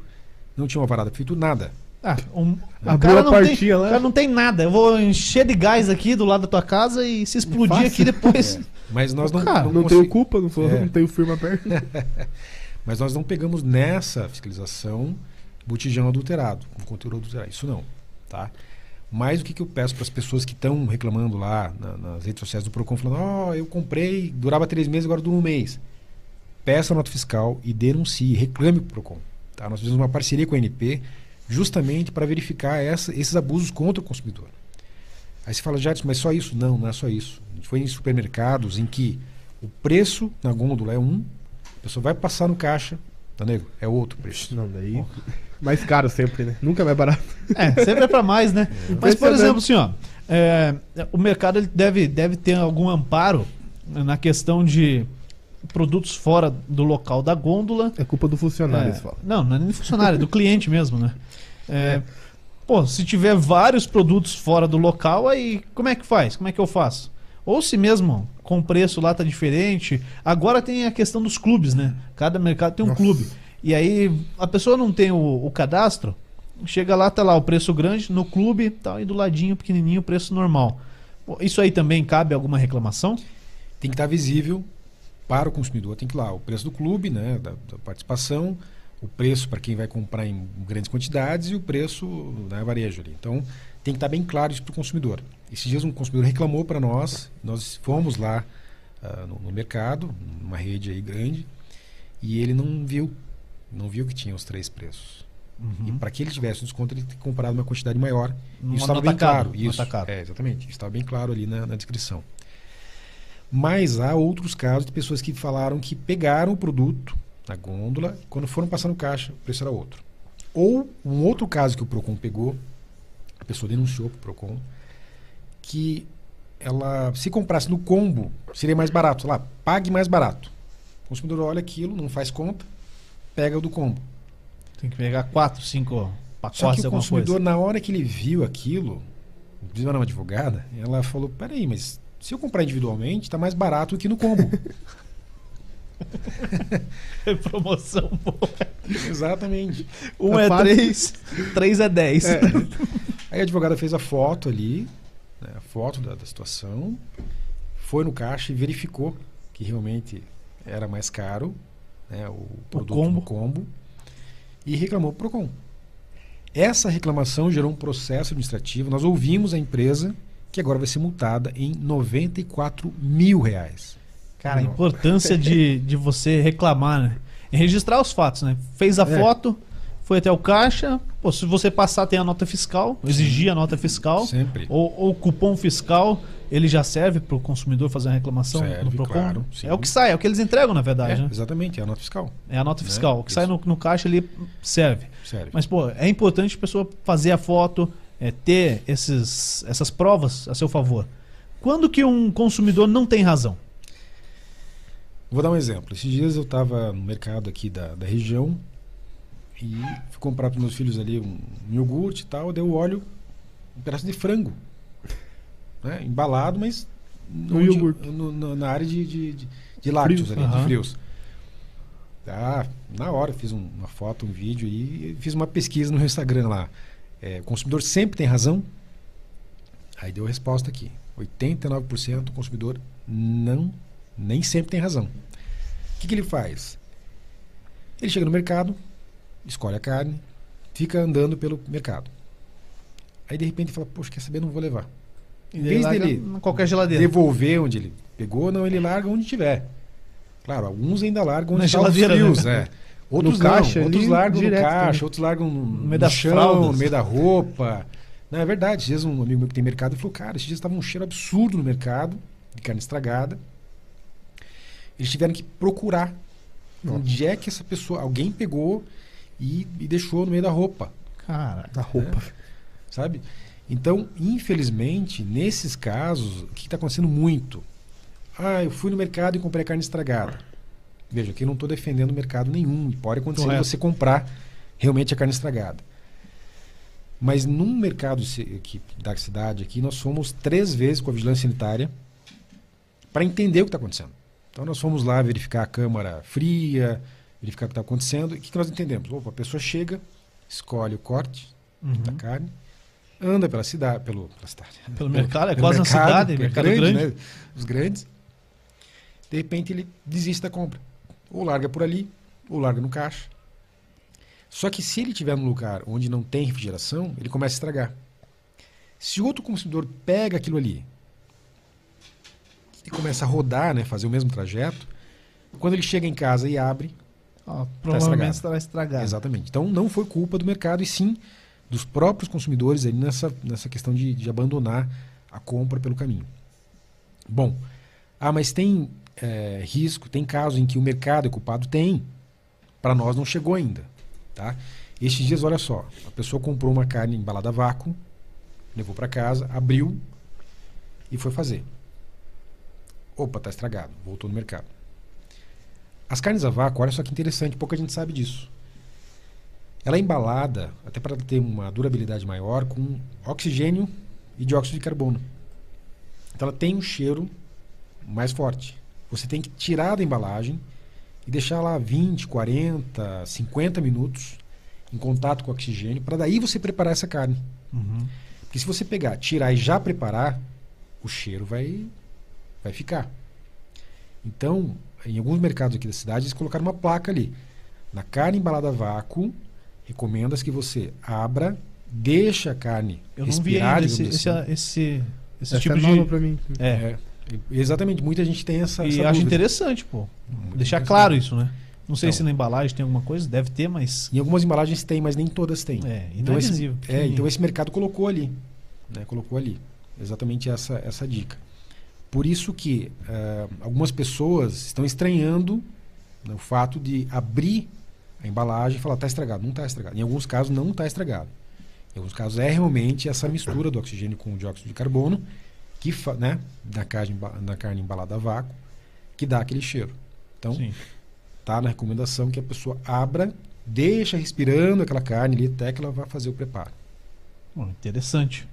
[SPEAKER 3] não tinham alvarada feito nada.
[SPEAKER 1] Ah, um, o cara
[SPEAKER 2] a
[SPEAKER 1] não
[SPEAKER 2] portinha
[SPEAKER 1] tem, cara não tem nada. Eu vou encher de gás aqui do lado da tua casa e se explodir aqui depois.
[SPEAKER 3] Mas nós não,
[SPEAKER 1] Cara,
[SPEAKER 3] não,
[SPEAKER 2] Não
[SPEAKER 3] consegui-
[SPEAKER 2] tenho culpa, não, sou,
[SPEAKER 3] É.
[SPEAKER 2] não tenho firma perto.
[SPEAKER 3] Mas nós não pegamos nessa fiscalização botijão adulterado, com conteúdo adulterado. Isso não, tá? Mas o que, que eu peço para as pessoas que estão reclamando lá na- nas redes sociais do Procon, falando, ó, eu comprei, durava três meses, agora dura um mês. Peça a nota fiscal e denuncie, reclame para o Procon. Tá? Nós fizemos uma parceria com a NP justamente para verificar essa- esses abusos contra o consumidor. Aí você fala, Jadson, mas só isso? Não, não é só isso. A gente foi em supermercados em que o preço na gôndola é um, pessoa vai passar no caixa, tá nego? É outro preço.
[SPEAKER 2] Não, daí. Mais caro sempre, né? Nunca mais barato.
[SPEAKER 1] É, sempre é pra mais, né? Mas, por
[SPEAKER 2] Impressionante.
[SPEAKER 1] exemplo, assim, ó, é, o mercado ele deve, deve ter algum amparo na questão de produtos fora do local da gôndola.
[SPEAKER 2] É culpa do funcionário,
[SPEAKER 1] É,
[SPEAKER 2] eles falam.
[SPEAKER 1] não, não é nem funcionário, é do cliente mesmo, né? É, Pô, se tiver vários produtos fora do local, aí como é que faz? Como é que eu faço? Ou se mesmo com o preço lá tá diferente. Agora tem a questão dos clubes, né? Cada mercado tem um
[SPEAKER 2] Nossa.
[SPEAKER 1] clube. E aí a pessoa não tem o, o cadastro, chega lá, tá lá o preço grande, no clube, tá aí do ladinho, pequenininho, o preço normal. Isso aí também cabe alguma reclamação?
[SPEAKER 3] Tem que estar visível para o consumidor. Tem que ir lá o preço do clube, né, da, da participação, o preço para quem vai comprar em grandes quantidades e o preço da varejo ali. Então, tem que estar bem claro isso para o consumidor. Esses dias um consumidor reclamou para nós, nós fomos lá ah, no, no mercado, numa rede aí grande, e ele não viu, não viu que tinha os três preços. E para que ele tivesse um desconto, ele tem que comprar uma quantidade maior.
[SPEAKER 1] No-
[SPEAKER 3] isso estava bem
[SPEAKER 1] no
[SPEAKER 3] Isso,
[SPEAKER 1] atacado.
[SPEAKER 3] é, exatamente. Estava bem claro ali na, na descrição. Mas há outros casos de pessoas que falaram que pegaram o produto na gôndola, quando foram passar no caixa, o preço era outro. Ou um outro caso que o Procon pegou, a pessoa denunciou para o Procon, que ela, se comprasse no combo, seria mais barato. Sei lá, pague mais barato. O consumidor olha aquilo, não faz conta, pega o do combo.
[SPEAKER 1] Tem que pegar quatro, cinco
[SPEAKER 3] Só
[SPEAKER 1] pacotes
[SPEAKER 3] que
[SPEAKER 1] de
[SPEAKER 3] o consumidor,
[SPEAKER 1] coisa.
[SPEAKER 3] na hora que ele viu aquilo, era uma advogada, ela falou: peraí, mas se eu comprar individualmente, está mais barato do que no combo.
[SPEAKER 1] Promoção boa.
[SPEAKER 3] Exatamente.
[SPEAKER 1] Um
[SPEAKER 2] Tá
[SPEAKER 1] é
[SPEAKER 2] fácil.
[SPEAKER 1] três, três é dez.
[SPEAKER 3] É. Aí a advogada fez a foto ali, né, a foto da, da situação, foi no caixa e verificou que realmente era mais caro né, o produto
[SPEAKER 1] combo.
[SPEAKER 3] no combo e reclamou para o Procon. Essa reclamação gerou um processo administrativo. Nós ouvimos a empresa que agora vai ser multada em 94 mil reais.
[SPEAKER 1] Cara, a importância de, de você reclamar, né? E registrar os fatos, né? Fez a
[SPEAKER 3] É.
[SPEAKER 1] foto, foi até o caixa. Pô, se você passar, tem a nota fiscal, exigir a nota fiscal.
[SPEAKER 3] Sempre.
[SPEAKER 1] Ou, cupom fiscal, ele já serve para o consumidor fazer uma reclamação
[SPEAKER 3] Serve,
[SPEAKER 1] no Procon?
[SPEAKER 3] claro, sim.
[SPEAKER 1] é o que sai, é o que eles entregam, na verdade,
[SPEAKER 3] É,
[SPEAKER 1] né?
[SPEAKER 3] exatamente, é a nota fiscal.
[SPEAKER 1] É a nota
[SPEAKER 3] né?
[SPEAKER 1] fiscal. O que sai
[SPEAKER 3] Isso.
[SPEAKER 1] no, no caixa ali serve.
[SPEAKER 3] Sério.
[SPEAKER 1] Mas, pô, é importante a pessoa fazer a foto, é, ter esses, essas provas a seu favor. Quando que um consumidor não tem razão?
[SPEAKER 3] Vou dar um exemplo. Esses dias eu estava no mercado aqui da, da região e fui comprar para meus filhos ali um, um iogurte e tal. Daí eu olho um pedaço de frango. Né? Embalado, mas
[SPEAKER 2] No
[SPEAKER 3] onde-
[SPEAKER 2] iogurte.
[SPEAKER 3] no- no- na área de, de, de, de lácteos
[SPEAKER 2] Frios,
[SPEAKER 3] ali,
[SPEAKER 1] aham.
[SPEAKER 3] de frios. Ah, na hora fiz um- uma foto, um vídeo e fiz uma pesquisa no meu Instagram lá. É, o consumidor sempre tem razão? Aí deu a resposta aqui. 89% do consumidor não, nem sempre tem razão. O que, que ele faz? Ele chega no mercado, escolhe a carne, fica andando pelo mercado. Aí de repente fala, poxa, quer saber, não vou levar. Em vez dele
[SPEAKER 1] qualquer geladeira.
[SPEAKER 3] devolver onde ele pegou, não, ele larga onde tiver. Claro, alguns ainda largam onde
[SPEAKER 1] Na
[SPEAKER 3] estão os
[SPEAKER 1] geladeira,
[SPEAKER 3] frios,
[SPEAKER 1] né?
[SPEAKER 3] é. Outros
[SPEAKER 2] No
[SPEAKER 3] não,
[SPEAKER 2] caixa
[SPEAKER 3] outros largam
[SPEAKER 2] direto
[SPEAKER 3] no caixa,
[SPEAKER 2] também.
[SPEAKER 3] outros largam no,
[SPEAKER 1] meio
[SPEAKER 3] no
[SPEAKER 1] das
[SPEAKER 3] chão,
[SPEAKER 1] fraldas.
[SPEAKER 3] no meio da roupa. Não, é verdade. Esses dias um amigo meu que tem mercado falou, cara, esses dias estava um cheiro absurdo no mercado de carne estragada. Eles tiveram que procurar onde é que essa pessoa, alguém pegou e, e deixou no meio da roupa
[SPEAKER 1] Cara,
[SPEAKER 2] Da roupa.
[SPEAKER 3] sabe? Então, infelizmente, nesses casos, o que está acontecendo muito? Ah, eu fui no mercado e comprei carne estragada. Veja, aqui eu não estou defendendo o mercado nenhum. E pode acontecer
[SPEAKER 1] Correto.
[SPEAKER 3] você comprar realmente a carne estragada. Mas num mercado se- aqui, da cidade aqui, nós fomos três vezes com a vigilância sanitária para entender o que está acontecendo. Então nós fomos lá verificar a câmara fria, verificar o que está acontecendo. E o que, que nós entendemos? Opa, a pessoa chega, escolhe o corte,
[SPEAKER 1] uhum.
[SPEAKER 3] da carne, anda pela cidade, pelo, pela cidade,
[SPEAKER 1] pelo mercado, é
[SPEAKER 3] pelo
[SPEAKER 1] quase uma
[SPEAKER 3] mercado,
[SPEAKER 1] cidade,
[SPEAKER 3] que é
[SPEAKER 1] mercado grande.
[SPEAKER 3] né? Os grandes. De repente ele desiste da compra. Ou larga por ali, ou larga no caixa. Só que se ele estiver num lugar onde não tem refrigeração, ele começa a estragar. Se outro consumidor pega aquilo ali e começa a rodar, né, fazer o mesmo trajeto, quando ele chega em casa e abre,
[SPEAKER 1] Ó, provavelmente
[SPEAKER 3] estragado.
[SPEAKER 1] estará estragado.
[SPEAKER 3] Exatamente. Então não foi culpa do mercado e sim dos próprios consumidores ali nessa, nessa questão de, de abandonar a compra pelo caminho. Bom, ah, mas tem é, risco, tem casos em que o mercado é culpado? Tem. Para nós não chegou ainda. Tá? Estes dias, olha só, a pessoa comprou uma carne embalada a vácuo, levou para casa, abriu e foi fazer. Opa, tá estragado, voltou no mercado. As carnes a vácuo, olha só que interessante, pouca gente sabe disso. ela é embalada, até para ter uma durabilidade maior, com oxigênio e dióxido de carbono. Então ela tem um cheiro mais forte. Você tem que tirar da embalagem e deixar lá 20, 40, 50 minutos em contato com o oxigênio, para daí você preparar essa carne.
[SPEAKER 1] Uhum.
[SPEAKER 3] Porque se você pegar, tirar e já preparar, o cheiro vai, vai ficar. Então, em alguns mercados aqui da cidade, eles colocaram uma placa ali. Na carne embalada a vácuo, recomenda-se que você abra, deixa a carne
[SPEAKER 1] Eu não vi
[SPEAKER 3] respirar,
[SPEAKER 1] ainda esse, esse,
[SPEAKER 3] assim.
[SPEAKER 1] esse, esse
[SPEAKER 2] Essa
[SPEAKER 1] tipo
[SPEAKER 2] é nova
[SPEAKER 1] de.
[SPEAKER 2] pra mim.
[SPEAKER 1] É.
[SPEAKER 3] É, exatamente, muita gente tem essa,
[SPEAKER 1] E
[SPEAKER 3] essa
[SPEAKER 1] acho
[SPEAKER 3] dúvida.
[SPEAKER 1] interessante, pô.
[SPEAKER 3] Muito
[SPEAKER 1] Deixar
[SPEAKER 3] interessante.
[SPEAKER 1] claro isso, né? Não sei
[SPEAKER 3] Então.
[SPEAKER 1] se na embalagem tem alguma coisa, deve ter, mas.
[SPEAKER 3] Em algumas embalagens tem, mas nem todas têm.
[SPEAKER 1] É,
[SPEAKER 3] então,
[SPEAKER 1] é
[SPEAKER 3] esse,
[SPEAKER 1] visível,
[SPEAKER 3] é, então esse mercado colocou ali. Né, colocou ali. Exatamente essa, essa dica. Por isso que eh, algumas pessoas estão estranhando né, o fato de abrir a embalagem e falar está estragado. Não está estragado. Em alguns casos não está estragado. Em alguns casos é realmente essa mistura do oxigênio com o dióxido de carbono que né, da, carne, da carne embalada a vácuo que dá aquele cheiro. Então,
[SPEAKER 1] Sim.
[SPEAKER 3] tá na recomendação que a pessoa abra, deixa respirando aquela carne ali até que ela vá fazer o preparo.
[SPEAKER 1] Bom, interessante.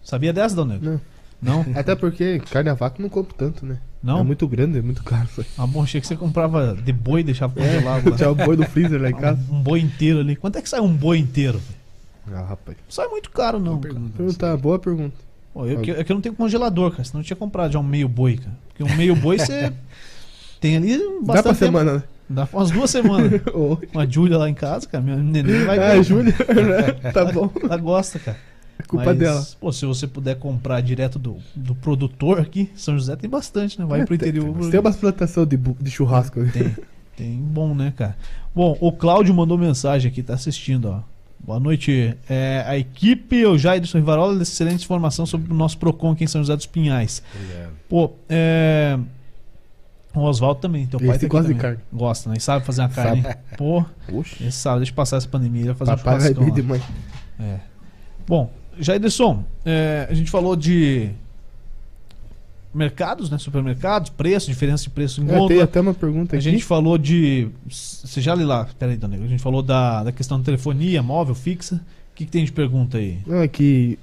[SPEAKER 1] Sabia dessa, Dona
[SPEAKER 2] Não.
[SPEAKER 1] Não?
[SPEAKER 2] Até porque carne a vácuo não compro tanto, né?
[SPEAKER 1] Não?
[SPEAKER 2] É muito grande, é muito caro.
[SPEAKER 1] Ah, bom, achei que você comprava de boi e deixava congelado. lá.
[SPEAKER 2] Tinha o boi do freezer lá em casa.
[SPEAKER 1] Um, um boi inteiro ali. Quanto é que sai um boi inteiro? velho?
[SPEAKER 2] Ah, rapaz.
[SPEAKER 1] Não sai muito caro, não.
[SPEAKER 3] Boa
[SPEAKER 1] cara.
[SPEAKER 3] pergunta.
[SPEAKER 2] Pergunta, boa pergunta.
[SPEAKER 1] Pô, eu, que- é que eu não tenho congelador, cara. Senão eu tinha comprado já um meio boi, cara. Porque um meio boi você tem ali bastante
[SPEAKER 2] Dá pra
[SPEAKER 1] tempo.
[SPEAKER 2] semana, né?
[SPEAKER 1] Dá pra umas duas semanas.
[SPEAKER 2] Ô,
[SPEAKER 1] Com a Júlia lá em casa, cara. Minha neném vai
[SPEAKER 2] É,
[SPEAKER 1] ver.
[SPEAKER 2] Júlia, né? Tá bom.
[SPEAKER 1] Ela gosta, cara.
[SPEAKER 2] É culpa
[SPEAKER 1] Mas,
[SPEAKER 2] dela.
[SPEAKER 1] Pô, se você puder comprar direto do, do produtor aqui, São José tem bastante, né? Vai
[SPEAKER 2] É,
[SPEAKER 1] pro
[SPEAKER 2] tem-
[SPEAKER 1] interior.
[SPEAKER 2] Tem umas plantações de, de churrasco. né?
[SPEAKER 1] Tem, tem bom, né, cara? Bom, o Cláudio mandou mensagem aqui, tá assistindo, ó. Boa noite. É, a equipe, o Jairson Rivarola, excelente informação sobre o nosso PROCON aqui em São José dos Pinhais. Pô, é. O Oswaldo também, teu pai tá aqui
[SPEAKER 2] gosta de carne.
[SPEAKER 1] Gosta, né? E sabe fazer uma carne. Pô,
[SPEAKER 2] Oxe.
[SPEAKER 1] esse sabe, deixa eu passar essa pandemia, ele vai fazer
[SPEAKER 2] Papai
[SPEAKER 1] um
[SPEAKER 2] vai
[SPEAKER 1] churrascão
[SPEAKER 2] bem
[SPEAKER 1] lá.
[SPEAKER 2] demais.
[SPEAKER 1] É. Bom, Jairson, é, a gente falou de mercados, né? Supermercados, preço, diferença de preço em
[SPEAKER 2] É, tem
[SPEAKER 1] gôndola.
[SPEAKER 2] até uma pergunta
[SPEAKER 1] A
[SPEAKER 2] aqui.
[SPEAKER 1] gente falou de. Você já lê lá, peraí, Dona. A gente falou da, da questão da telefonia móvel fixa. O que, que tem de pergunta aí?
[SPEAKER 2] Não, é que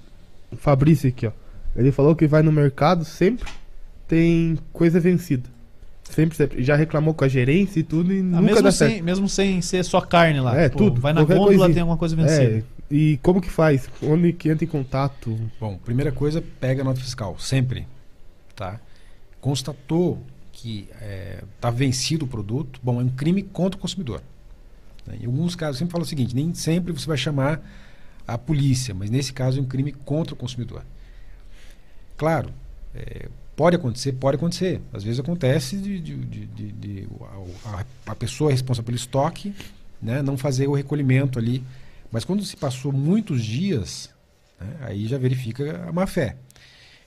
[SPEAKER 2] o Fabrício aqui, ó. Ele falou que vai no mercado sempre tem coisa vencida. Sempre, sempre. Já reclamou com a gerência e tudo e
[SPEAKER 1] Ah,
[SPEAKER 2] nunca
[SPEAKER 1] mesmo,
[SPEAKER 2] dá
[SPEAKER 1] sem,
[SPEAKER 2] certo.
[SPEAKER 1] mesmo sem ser só carne lá.
[SPEAKER 2] É,
[SPEAKER 1] tipo,
[SPEAKER 2] tudo,
[SPEAKER 1] Vai na gôndola,
[SPEAKER 2] coisinha.
[SPEAKER 1] tem alguma coisa vencida.
[SPEAKER 2] É, e como que faz? Onde que entra em contato?
[SPEAKER 3] Bom, primeira coisa, pega a nota fiscal, sempre. Tá? Constatou que está vencido o produto, bom, é um crime contra o consumidor. né? Em alguns casos, sempre falo o seguinte: nem sempre você vai chamar a polícia, mas nesse caso é um crime contra o consumidor. Claro, é, pode acontecer, pode acontecer. Às vezes acontece de, de- de- de- de a, a pessoa responsável pelo estoque né, não fazer o recolhimento ali. Mas quando se passou muitos dias, né, aí já verifica a má fé.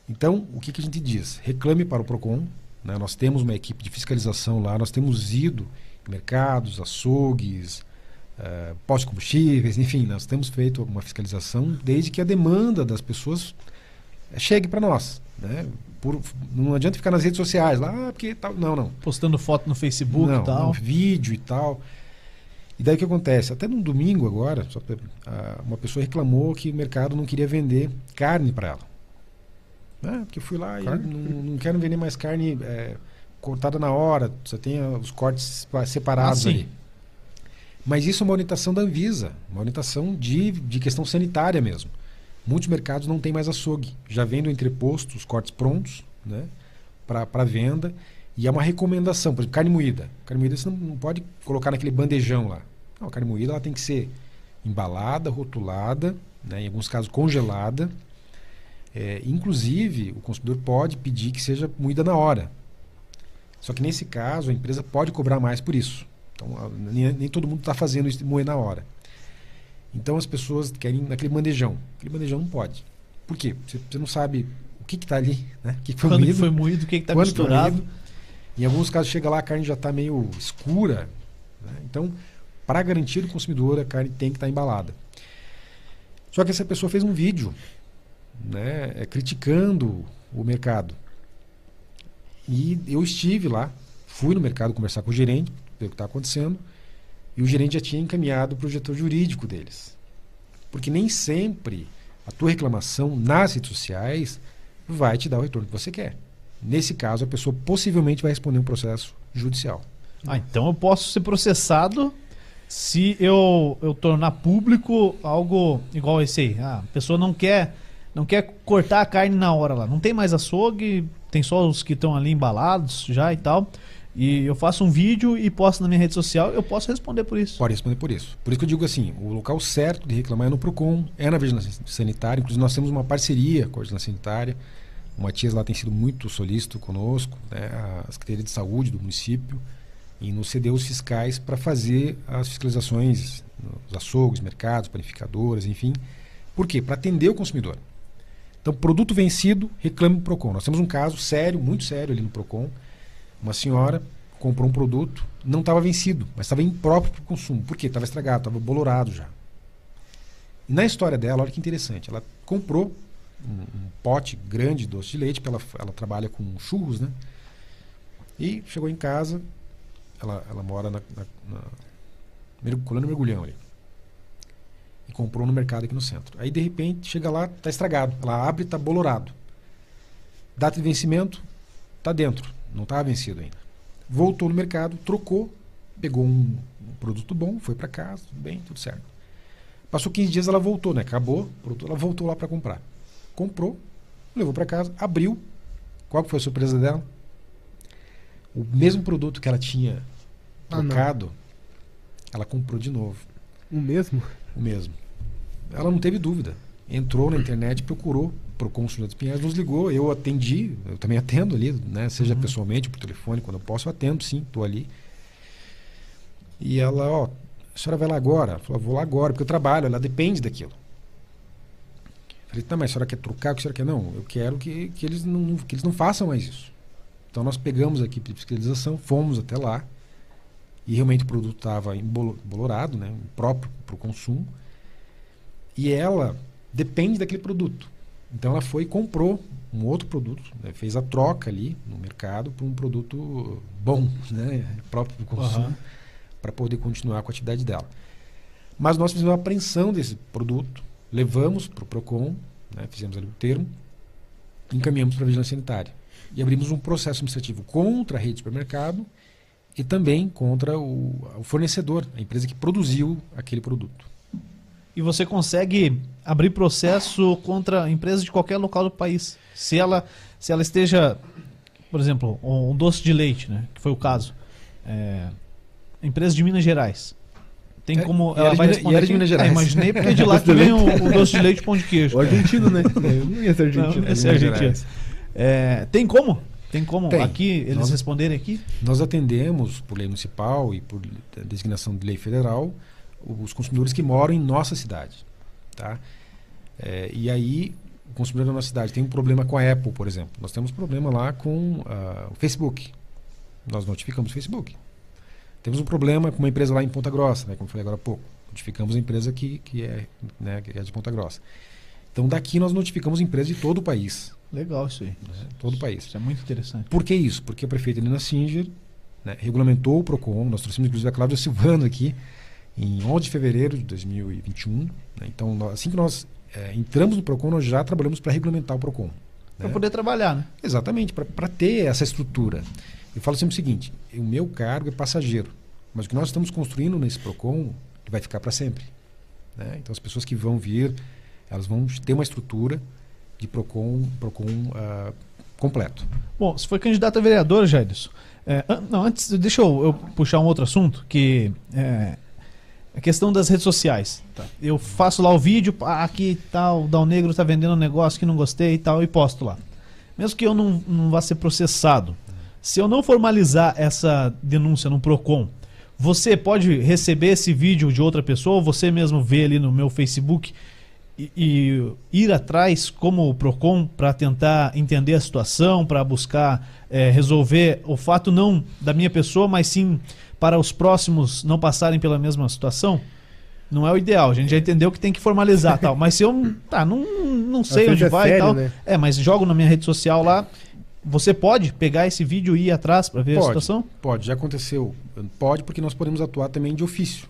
[SPEAKER 3] Então, o que, que a gente diz? Reclame para o PROCON. né, nós temos uma equipe de fiscalização lá, nós temos ido em mercados, açougues, eh, postos de combustíveis, enfim, nós temos feito uma fiscalização desde que a demanda das pessoas chegue para nós. Né? Por- não adianta ficar nas redes sociais lá, ah, porque tal. Não, não.
[SPEAKER 1] Postando foto no Facebook
[SPEAKER 3] não,
[SPEAKER 1] e tal.
[SPEAKER 3] não, vídeo e tal. E daí o que acontece? Até num domingo agora, uma pessoa reclamou que o mercado não queria vender carne para ela. Ah, porque eu fui lá e
[SPEAKER 2] Carne?
[SPEAKER 3] não, não quero vender mais carne eh, cortada na hora, você tem os cortes pa- separados
[SPEAKER 1] Ah,
[SPEAKER 3] ali. Mas isso é uma orientação da Anvisa, uma orientação de, de questão sanitária mesmo. Muitos mercados não têm mais açougue, já vendo entreposto os cortes prontos né, para venda. E é uma recomendação, por exemplo, carne moída. Carne moída você não, não pode colocar naquele bandejão lá. Não, a carne moída ela tem que ser embalada, rotulada, né, em alguns casos congelada. É, inclusive, o consumidor pode pedir que seja moída na hora. Só que nesse caso, a empresa pode cobrar mais por isso. Então, nem, nem todo mundo está fazendo isso de moer na hora. Então, as pessoas querem naquele bandejão. Aquele bandejão não pode. Por quê? Você, você não sabe o que está ali, né? o que, que foi
[SPEAKER 1] Quando
[SPEAKER 3] moído.
[SPEAKER 1] foi moído, o que, tá
[SPEAKER 3] foi
[SPEAKER 1] misturado.
[SPEAKER 3] Em alguns casos chega lá, a carne já está meio escura. né? Então, para garantir o consumidor, a carne tem que estar embalada. Só que essa pessoa fez um vídeo né, é, criticando o mercado. E eu estive lá, fui no mercado conversar com o gerente, ver o que está acontecendo. E o gerente já tinha encaminhado para o diretor jurídico deles. Porque nem sempre a tua reclamação nas redes sociais vai te dar o retorno que você quer. Nesse caso, a pessoa possivelmente vai responder um processo judicial.
[SPEAKER 1] Ah, então eu posso ser processado se eu, eu tornar público algo igual esse aí. Ah, a pessoa não quer não quer cortar a carne na hora lá. Não tem mais açougue, tem só os que estão ali embalados já e tal. E eu faço um vídeo e posto na minha rede social, eu posso responder por isso.
[SPEAKER 3] Pode responder por isso. Por isso que eu digo assim, o local certo de reclamar é no PROCON, é na Vigilância Sanitária. Inclusive nós temos uma parceria com a Vigilância Sanitária. O Matias lá tem sido muito solícito conosco, né? a Secretaria de Saúde do município, e nos cedeu os fiscais para fazer as fiscalizações nos açougues, mercados, panificadoras, enfim. Por quê? Para atender o consumidor. Então, produto vencido, reclame para o PROCON. Nós temos um caso sério, muito sério ali no PROCON. Uma senhora comprou um produto, não estava vencido, mas estava impróprio para o consumo. Por quê? Estava estragado, estava bolorado já. E na história dela, olha que interessante, ela comprou um, um pote grande de doce de leite, porque ela, ela trabalha com churros, né? E chegou em casa, ela, ela mora na, na, na colando mergulhão ali e comprou no mercado aqui no centro. Aí de repente chega lá, está estragado. Ela abre, está bolorado. Data de vencimento, está dentro, não estava vencido ainda. Voltou no mercado, trocou, pegou um, um produto bom, foi para casa, tudo bem, tudo certo. Passou 15 dias, ela voltou, né? Acabou, produto, ela voltou lá para comprar. Comprou, levou para casa, abriu. Qual foi a surpresa dela? O mesmo produto que ela tinha ah, trocado, ela comprou de novo.
[SPEAKER 2] O mesmo?
[SPEAKER 3] O mesmo. Ela não teve dúvida. Entrou na internet, procurou para o Consulado dos Pinhais, nos ligou, eu atendi, eu também atendo ali, né? seja uhum. pessoalmente, por telefone, quando eu posso, eu atendo sim, estou ali. E ela, ó, a senhora vai lá agora? Falou, vou lá agora, porque eu trabalho, ela depende daquilo. Falei, tá, mas a senhora quer trocar? O que a senhora quer? Não, eu quero que, que, eles não, que eles não façam mais isso. Então nós pegamos a equipe de fiscalização, fomos até lá, e realmente o produto estava embolorado, né, próprio para o consumo, e ela depende daquele produto. Então ela foi e comprou um outro produto, né, fez a troca ali no mercado por um produto bom, né, próprio para o consumo, uhum. para poder continuar com a atividade dela. Mas nós fizemos uma apreensão desse produto, levamos para o PROCON, né, fizemos ali o termo, encaminhamos para a Vigilância Sanitária. E abrimos um processo administrativo contra a rede de supermercado e também contra o, o fornecedor, a empresa que produziu aquele produto.
[SPEAKER 1] E você consegue abrir processo contra empresas de qualquer local do país. Se ela, se ela esteja, por exemplo, um doce de leite, né, que foi o caso, é, empresa de Minas Gerais. Tem é, como.
[SPEAKER 3] É, ela vai responder.
[SPEAKER 1] Era
[SPEAKER 3] de Minas Gerais.
[SPEAKER 1] É, imaginei porque de lá que vem o, o, doce de leite e pão de queijo.
[SPEAKER 2] O argentino, né? Não ia ser argentino. Não, ia ser
[SPEAKER 1] argentino. É, tem como? Tem como Tem. aqui eles nós, responderem aqui?
[SPEAKER 3] Nós atendemos, por lei municipal e por designação de lei federal, os consumidores que moram em nossa cidade. Tá? É, e aí, o consumidor da nossa cidade tem um problema com a Apple, por exemplo. Nós temos problema lá com uh, o Facebook. Nós notificamos o Facebook. Temos um problema com uma empresa lá em Ponta Grossa, né, como eu falei agora há pouco. Notificamos a empresa que, que, é, né, que é de Ponta Grossa. Então, daqui nós notificamos empresas de todo o país.
[SPEAKER 1] Legal isso aí.
[SPEAKER 3] Né? Todo o país.
[SPEAKER 1] Isso é muito interessante.
[SPEAKER 3] Por que isso? Porque a prefeita Helena Singer né, regulamentou o PROCON, nós trouxemos inclusive a Cláudia Silvano aqui, em 11 de fevereiro de 2021. Né? Então, nós, assim que nós é, entramos no PROCON, nós já trabalhamos para regulamentar o PROCON. Né?
[SPEAKER 1] Para poder trabalhar, né?
[SPEAKER 3] Exatamente, para ter essa estrutura. Eu falo sempre o seguinte: o meu cargo é passageiro, mas o que nós estamos construindo nesse PROCON vai ficar para sempre. Né? Então, as pessoas que vão vir, elas vão ter uma estrutura de PROCON, PROCON uh, completo.
[SPEAKER 1] Bom, você foi candidato a vereador, Jairson. É, não, antes, deixa eu, eu, puxar um outro assunto, que é a questão das redes sociais. Tá. Eu faço lá o vídeo, ah, aqui tal, o Dal Negro está vendendo um negócio que não gostei e tal, e posto lá. Mesmo que eu não, não vá ser processado, se eu não formalizar essa denúncia no PROCON, você pode receber esse vídeo de outra pessoa, ou você mesmo vê ali no meu Facebook e, e ir atrás como o PROCON para tentar entender a situação, para buscar é, resolver o fato não da minha pessoa, mas sim para os próximos não passarem pela mesma situação? Não é o ideal, a gente já entendeu que tem que formalizar tal. Mas se eu tá, não, não sei onde vai sério, e tal. Né? É, mas jogo na minha rede social lá, Você pode pegar esse vídeo e ir atrás para ver
[SPEAKER 3] Pode.
[SPEAKER 1] a situação?
[SPEAKER 3] Pode, já aconteceu. Pode, porque nós podemos atuar também de ofício.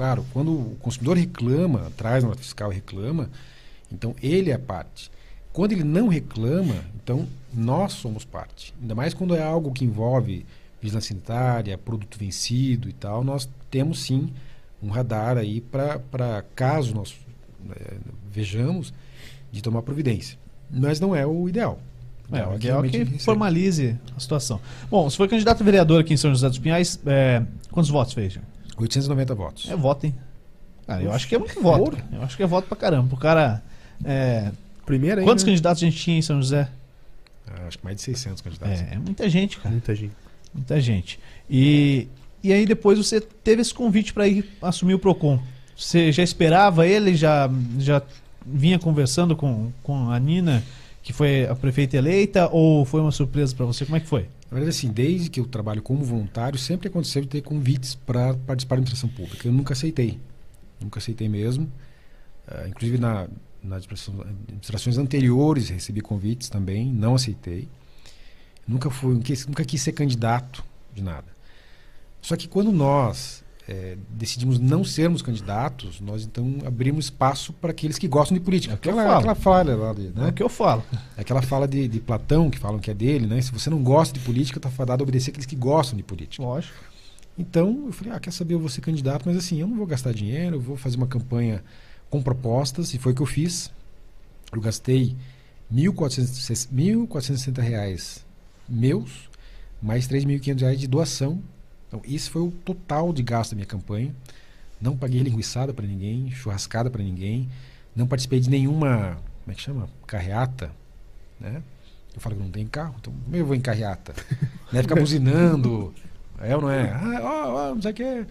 [SPEAKER 3] Claro, quando o consumidor reclama, traz nota fiscal e reclama, então ele é parte. Quando ele não reclama, então nós somos parte. Ainda mais quando é algo que envolve vigilância sanitária, produto vencido e tal, nós temos sim um radar aí para caso nós eh, vejamos de tomar providência. Mas não é o ideal.
[SPEAKER 1] É, o
[SPEAKER 3] é
[SPEAKER 1] ideal é que formalize a situação. Bom, você foi candidato a vereador aqui em São José dos Pinhais. é, quantos votos fez? Jean?
[SPEAKER 3] 890 votos.
[SPEAKER 1] É voto, hein? Cara, eu acho que é muito voto. cara. Eu acho que é voto pra caramba. O cara. é,
[SPEAKER 2] Primeiro aí.
[SPEAKER 1] quantos
[SPEAKER 2] né?
[SPEAKER 1] candidatos a gente tinha em São José?
[SPEAKER 3] Ah, Acho que mais de 600 candidatos.
[SPEAKER 1] É, é muita gente, cara.
[SPEAKER 2] Muita gente.
[SPEAKER 1] Muita gente. E, e aí depois você teve esse convite para ir assumir o PROCON. Você já esperava ele? Já, já vinha conversando com, com a Nina, que foi a prefeita eleita? Ou foi uma surpresa para você? Como é que foi?
[SPEAKER 3] Na verdade, assim, desde que eu trabalho como voluntário, sempre aconteceu de ter convites para participar da administração pública. Eu nunca aceitei. Nunca aceitei mesmo. Ah, inclusive, na, nas administrações anteriores, recebi convites também, não aceitei. Nunca fui, nunca quis ser candidato de nada. Só que quando nós eh, decidimos não sermos candidatos, nós então abrimos espaço para aqueles que gostam de política.
[SPEAKER 1] É
[SPEAKER 3] aquela, aquela falha lá, de,
[SPEAKER 1] É
[SPEAKER 3] né?
[SPEAKER 1] o que eu falo.
[SPEAKER 3] É Aquela fala de, de Platão, que falam que é dele, né? Se você não gosta de política, está fadado a obedecer aqueles que gostam de política.
[SPEAKER 1] Lógico.
[SPEAKER 3] Então, eu falei, ah, quer saber, eu vou ser candidato, mas assim, eu não vou gastar dinheiro, eu vou fazer uma campanha com propostas, e foi o que eu fiz. Eu gastei R$ 1.460 1.460 reais meus, mais 3.500 reais de doação. Então, esse foi o total de gasto da minha campanha. Não paguei linguiçada para ninguém, churrascada para ninguém, não participei de nenhuma, como é que chama? Carreata, né? Eu falo que não tem carro, então como eu vou em carreata? né? Ficar buzinando, é ou não é? Ah, ó, ó, não sei o que.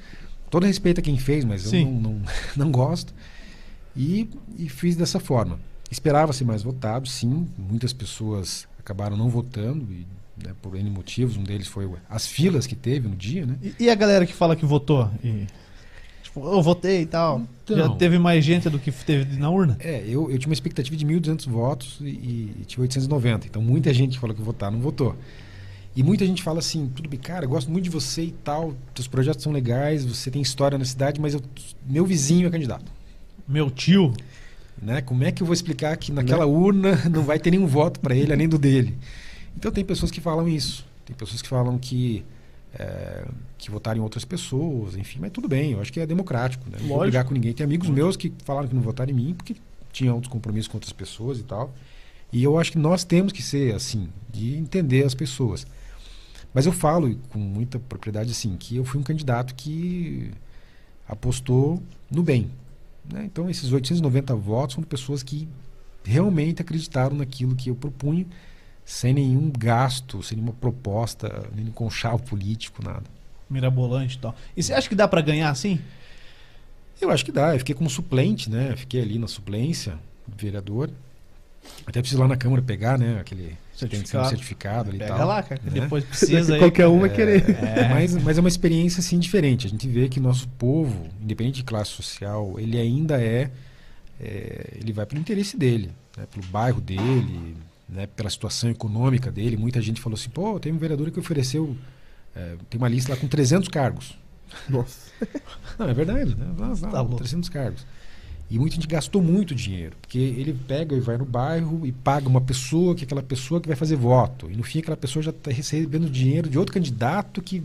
[SPEAKER 3] Todo respeito a quem fez, mas
[SPEAKER 1] Sim.
[SPEAKER 3] eu não, não, não gosto. E, e fiz dessa forma. Esperava ser mais votado, sim. Muitas pessoas acabaram não votando, e, né, por N motivos. Um deles foi as filas que teve no dia, né?
[SPEAKER 1] E, e a galera que fala que votou? E, tipo, eu votei e tal.
[SPEAKER 3] Então.
[SPEAKER 1] Já teve mais gente do que teve na urna?
[SPEAKER 3] É, eu, eu tinha uma expectativa de 1.200 votos e, e tinha 890. Então muita gente falou que votar não votou. E muita gente fala assim, tudo bem, cara, eu gosto muito de você e tal, teus projetos são legais, você tem história na cidade, mas eu- meu vizinho é candidato.
[SPEAKER 1] Meu tio.
[SPEAKER 3] Né? Como é que eu vou explicar que naquela urna não vai ter nenhum voto para ele além do dele? Então tem pessoas que falam isso. Tem pessoas que falam que é, que votaram em outras pessoas, enfim, mas tudo bem, eu acho que é democrático, né? Não vou
[SPEAKER 1] Lógico.
[SPEAKER 3] brigar com ninguém. Tem amigos meus que falaram que não votaram em mim porque tinham outros compromissos com outras pessoas e tal. E eu acho que nós temos que ser assim, de entender as pessoas. Mas eu falo com muita propriedade assim, que eu fui um candidato que apostou no bem. né? Então esses 890 votos são de pessoas que realmente acreditaram naquilo que eu propunha, sem nenhum gasto, sem nenhuma proposta, nenhum conchavo político, nada.
[SPEAKER 1] Mirabolante e tal. E você acha que dá pra ganhar assim?
[SPEAKER 3] Eu acho que dá. Eu fiquei como suplente, né? Fiquei ali na suplência, vereador. Até preciso ir lá na Câmara pegar, né? Aquele
[SPEAKER 1] Certificado.
[SPEAKER 3] certificado, certificado ali e tal.
[SPEAKER 1] lá, cara, que
[SPEAKER 3] né?
[SPEAKER 1] depois precisa aí.
[SPEAKER 2] Qualquer um vai querer.
[SPEAKER 1] É.
[SPEAKER 3] Mas, mas é uma experiência assim diferente. A gente vê que nosso povo, independente de classe social, ele ainda é, é, ele vai pelo interesse dele, né? pelo bairro dele, né? pela situação econômica dele. Muita gente falou assim, pô, tem um vereador que ofereceu, é, tem uma lista lá com 300 cargos.
[SPEAKER 2] Nossa.
[SPEAKER 3] Não, é verdade, né? Vá, vá,
[SPEAKER 1] Tá louco.
[SPEAKER 3] 300 cargos. E muita gente gastou muito dinheiro, porque ele pega e vai no bairro e paga uma pessoa, que é aquela pessoa que vai fazer voto. E no fim aquela pessoa já está recebendo dinheiro de outro candidato que.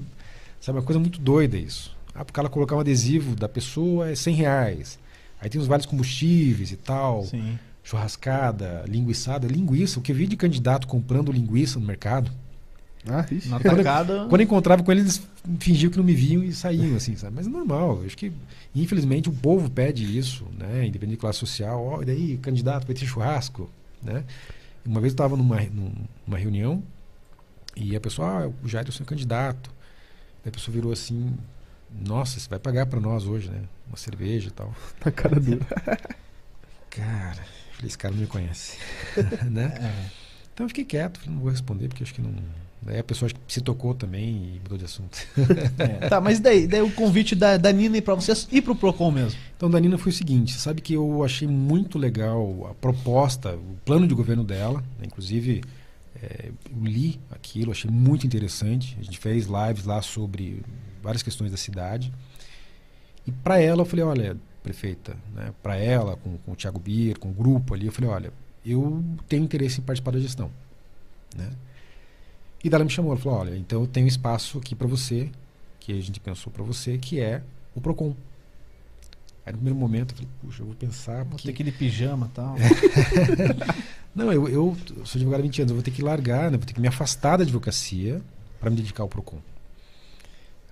[SPEAKER 3] Sabe, uma coisa muito doida isso. Ah, porque ela colocar um adesivo da pessoa é 100 reais. Aí tem os vários combustíveis e tal,
[SPEAKER 1] Sim.
[SPEAKER 3] Churrascada, linguiçada. Linguiça, o que eu vi de candidato comprando linguiça no mercado.
[SPEAKER 2] Ah.
[SPEAKER 1] Na tacada.
[SPEAKER 3] Quando eu encontrava com eles, eles fingiam que não me viam e saíam, assim, sabe? Mas é normal. Acho que, infelizmente, o povo pede isso, né? Independente de classe social. Ó, e daí, candidato, vai ter churrasco, né? Uma vez eu estava numa, num- numa reunião e a pessoa, ah, o Jair é candidato. Daí a pessoa virou assim, nossa, você vai pagar para nós hoje, né? Uma cerveja e tal.
[SPEAKER 2] Na cara dura.
[SPEAKER 3] Cara, falei, esse cara não me conhece, né?
[SPEAKER 1] É.
[SPEAKER 3] Então eu fiquei quieto, não vou responder porque acho que não... Daí a pessoa se tocou também e mudou de assunto.
[SPEAKER 1] É. Tá, mas daí, daí o convite da, da Nina pra vocês ir pro Procon mesmo.
[SPEAKER 3] Então, Danina, foi o seguinte: sabe que eu achei muito legal a proposta, o plano de governo dela, né? inclusive É, eu li aquilo, achei muito interessante. A gente fez lives lá sobre várias questões da cidade. E para ela eu falei, olha, prefeita, né, para ela, com, com o Thiago Bir, com o grupo ali, eu falei, olha, eu tenho interesse em participar da gestão. Né? E daí ela me chamou, ela falou, olha, então eu tenho espaço aqui para você, que a gente pensou para você, que é o PROCON. Aí no primeiro momento eu falei, puxa, eu vou pensar.
[SPEAKER 1] Vou
[SPEAKER 3] Porque...
[SPEAKER 1] ter aquele pijama e tal.
[SPEAKER 3] Não, eu, eu sou advogado há 20 anos, eu vou ter que largar, né? vou ter que me afastar da advocacia para me dedicar ao PROCON.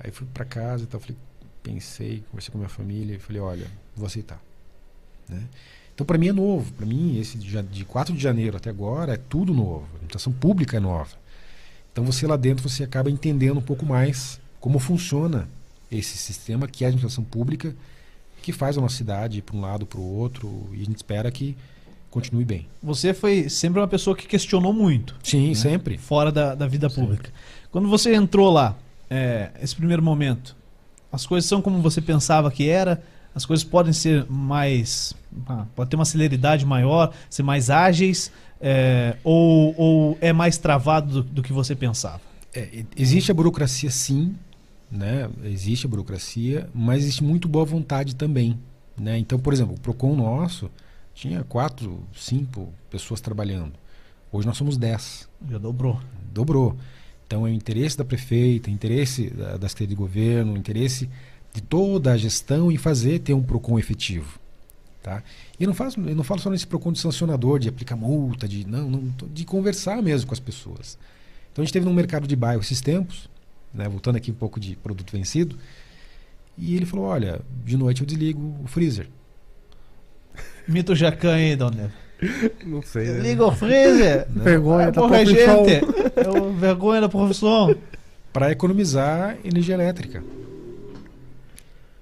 [SPEAKER 3] Aí fui para casa e tal, falei, pensei, conversei com minha família e falei, olha, vou aceitar. Né? Então, para mim é novo. Para mim, esse de, de 4 de janeiro até agora é tudo novo. A administração pública é nova. Então, você lá dentro, você acaba entendendo um pouco mais como funciona esse sistema que é a administração pública, que faz a nossa cidade para um lado, para o outro, e a gente espera que continue bem.
[SPEAKER 1] Você foi sempre uma pessoa que questionou muito.
[SPEAKER 3] Sim,
[SPEAKER 1] né?
[SPEAKER 3] sempre.
[SPEAKER 1] Fora da, da vida
[SPEAKER 3] Sempre.
[SPEAKER 1] pública. Quando você entrou lá, é, esse primeiro momento, as coisas são como você pensava que era? As coisas podem ser mais. ah, pode ter uma celeridade maior, ser mais ágeis, é, ou, ou é mais travado do, do que você pensava?
[SPEAKER 3] É, existe a burocracia, sim, né? Existe a burocracia, mas existe muito boa vontade também, né? Então, por exemplo, o Procon nosso tinha quatro, cinco pessoas trabalhando. Hoje nós somos dez,
[SPEAKER 1] Já dobrou.
[SPEAKER 3] dobrou. Então, é o interesse da prefeita, o interesse da, da Secretaria de Governo, o interesse de toda a gestão em fazer ter um Procon efetivo, tá? E eu não, faço, eu não falo só nesse Procon de sancionador, de aplicar multa, de não, não, de conversar mesmo com as pessoas. Então a gente teve no mercado de bairro esses tempos, né, voltando aqui um pouco de produto vencido, e ele falou: olha, de noite eu desligo o freezer.
[SPEAKER 1] Mito Jacan aí, Dona
[SPEAKER 2] Não sei. né?
[SPEAKER 1] Liga o freezer!
[SPEAKER 2] Vergonha
[SPEAKER 1] Ah,
[SPEAKER 2] da
[SPEAKER 1] porra,
[SPEAKER 2] profissão.
[SPEAKER 1] gente! É o vergonha da profissão.
[SPEAKER 3] para economizar energia elétrica.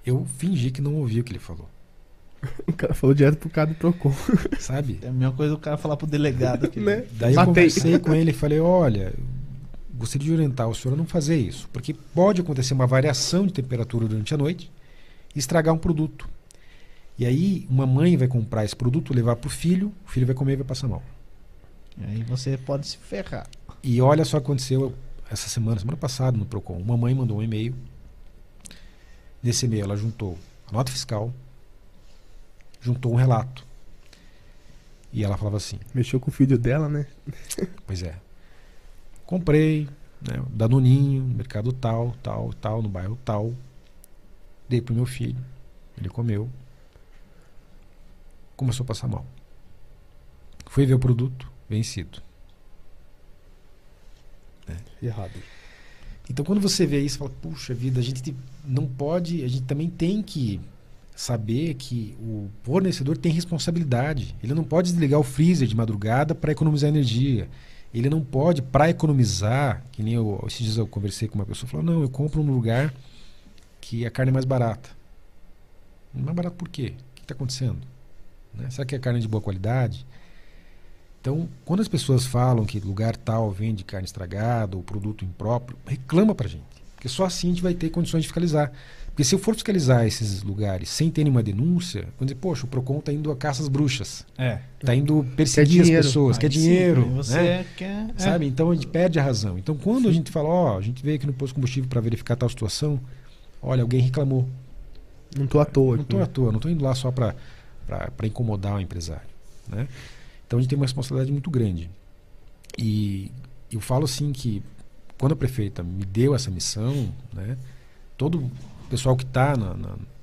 [SPEAKER 3] Eu fingi que não ouvi o que ele falou,
[SPEAKER 2] O cara falou direto pro cara do Procon.
[SPEAKER 3] sabe?
[SPEAKER 1] É a mesma coisa o cara falar pro delegado aqui.
[SPEAKER 2] Né?
[SPEAKER 3] Daí eu
[SPEAKER 2] Matei.
[SPEAKER 3] conversei com ele e falei: olha, gostaria de orientar o senhor a não fazer isso, porque pode acontecer uma variação de temperatura durante a noite e estragar um produto. E aí, uma mãe vai comprar esse produto, levar para o filho, o filho vai comer e vai passar mal.
[SPEAKER 1] E aí você pode se ferrar.
[SPEAKER 3] E olha só o que aconteceu essa semana, semana passada no Procon. Uma mãe mandou um e-mail. Nesse e-mail ela juntou a nota fiscal, juntou um relato. E ela falava assim:
[SPEAKER 2] Mexeu com o filho dela, né?
[SPEAKER 3] Pois é. Comprei, né, Danoninho, no mercado tal, tal, tal, no bairro tal. Dei pro meu filho. Ele comeu. Começou a passar mal. Fui ver o produto, vencido.
[SPEAKER 2] Errado.
[SPEAKER 3] Então quando você vê isso, fala, puxa vida, a gente não pode, a gente também tem que saber que o fornecedor tem responsabilidade. Ele não pode desligar o freezer de madrugada para economizar energia. Ele não pode, para economizar, que nem eu, esses dias eu conversei com uma pessoa, falou, não, eu compro num lugar que a carne é mais barata. Mais barato por quê? O que está acontecendo? Né? Será que a carne é de boa qualidade? Então, quando as pessoas falam que lugar tal vende carne estragada ou produto impróprio, reclama pra gente. Porque só assim a gente vai ter condições de fiscalizar. Porque se eu for fiscalizar esses lugares sem ter nenhuma denúncia, vão dizer, poxa, o PROCON está indo a caças bruxas.
[SPEAKER 1] É.
[SPEAKER 3] Está indo perseguir as pessoas,
[SPEAKER 1] Aí
[SPEAKER 3] quer
[SPEAKER 1] sim,
[SPEAKER 3] dinheiro.
[SPEAKER 1] Você
[SPEAKER 3] né?
[SPEAKER 1] quer. é.
[SPEAKER 3] Sabe? Então a gente perde a razão. Então quando a gente fala, ó, a gente veio aqui no posto de combustível para verificar tal situação, olha, alguém reclamou.
[SPEAKER 2] Não tô à toa
[SPEAKER 3] Não
[SPEAKER 2] aqui.
[SPEAKER 3] estou à toa, não estou indo lá só para incomodar o empresário. Né? Então a gente tem uma responsabilidade muito grande. E eu falo assim que quando a prefeita me deu essa missão, né, todo o pessoal que está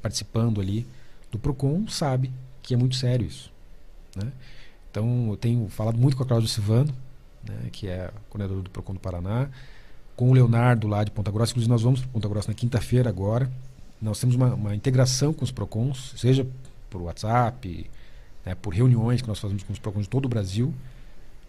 [SPEAKER 3] participando ali do PROCON sabe que é muito sério isso. Né? Então eu tenho falado muito com a Cláudia Silvano, né, que é coordenadora do PROCON do Paraná, com o Leonardo lá de Ponta Grossa, inclusive nós vamos para Ponta Grossa na quinta-feira agora. Nós temos uma, uma integração com os PROCONs, seja por WhatsApp, né, por reuniões que nós fazemos com os PROCONs de todo o Brasil,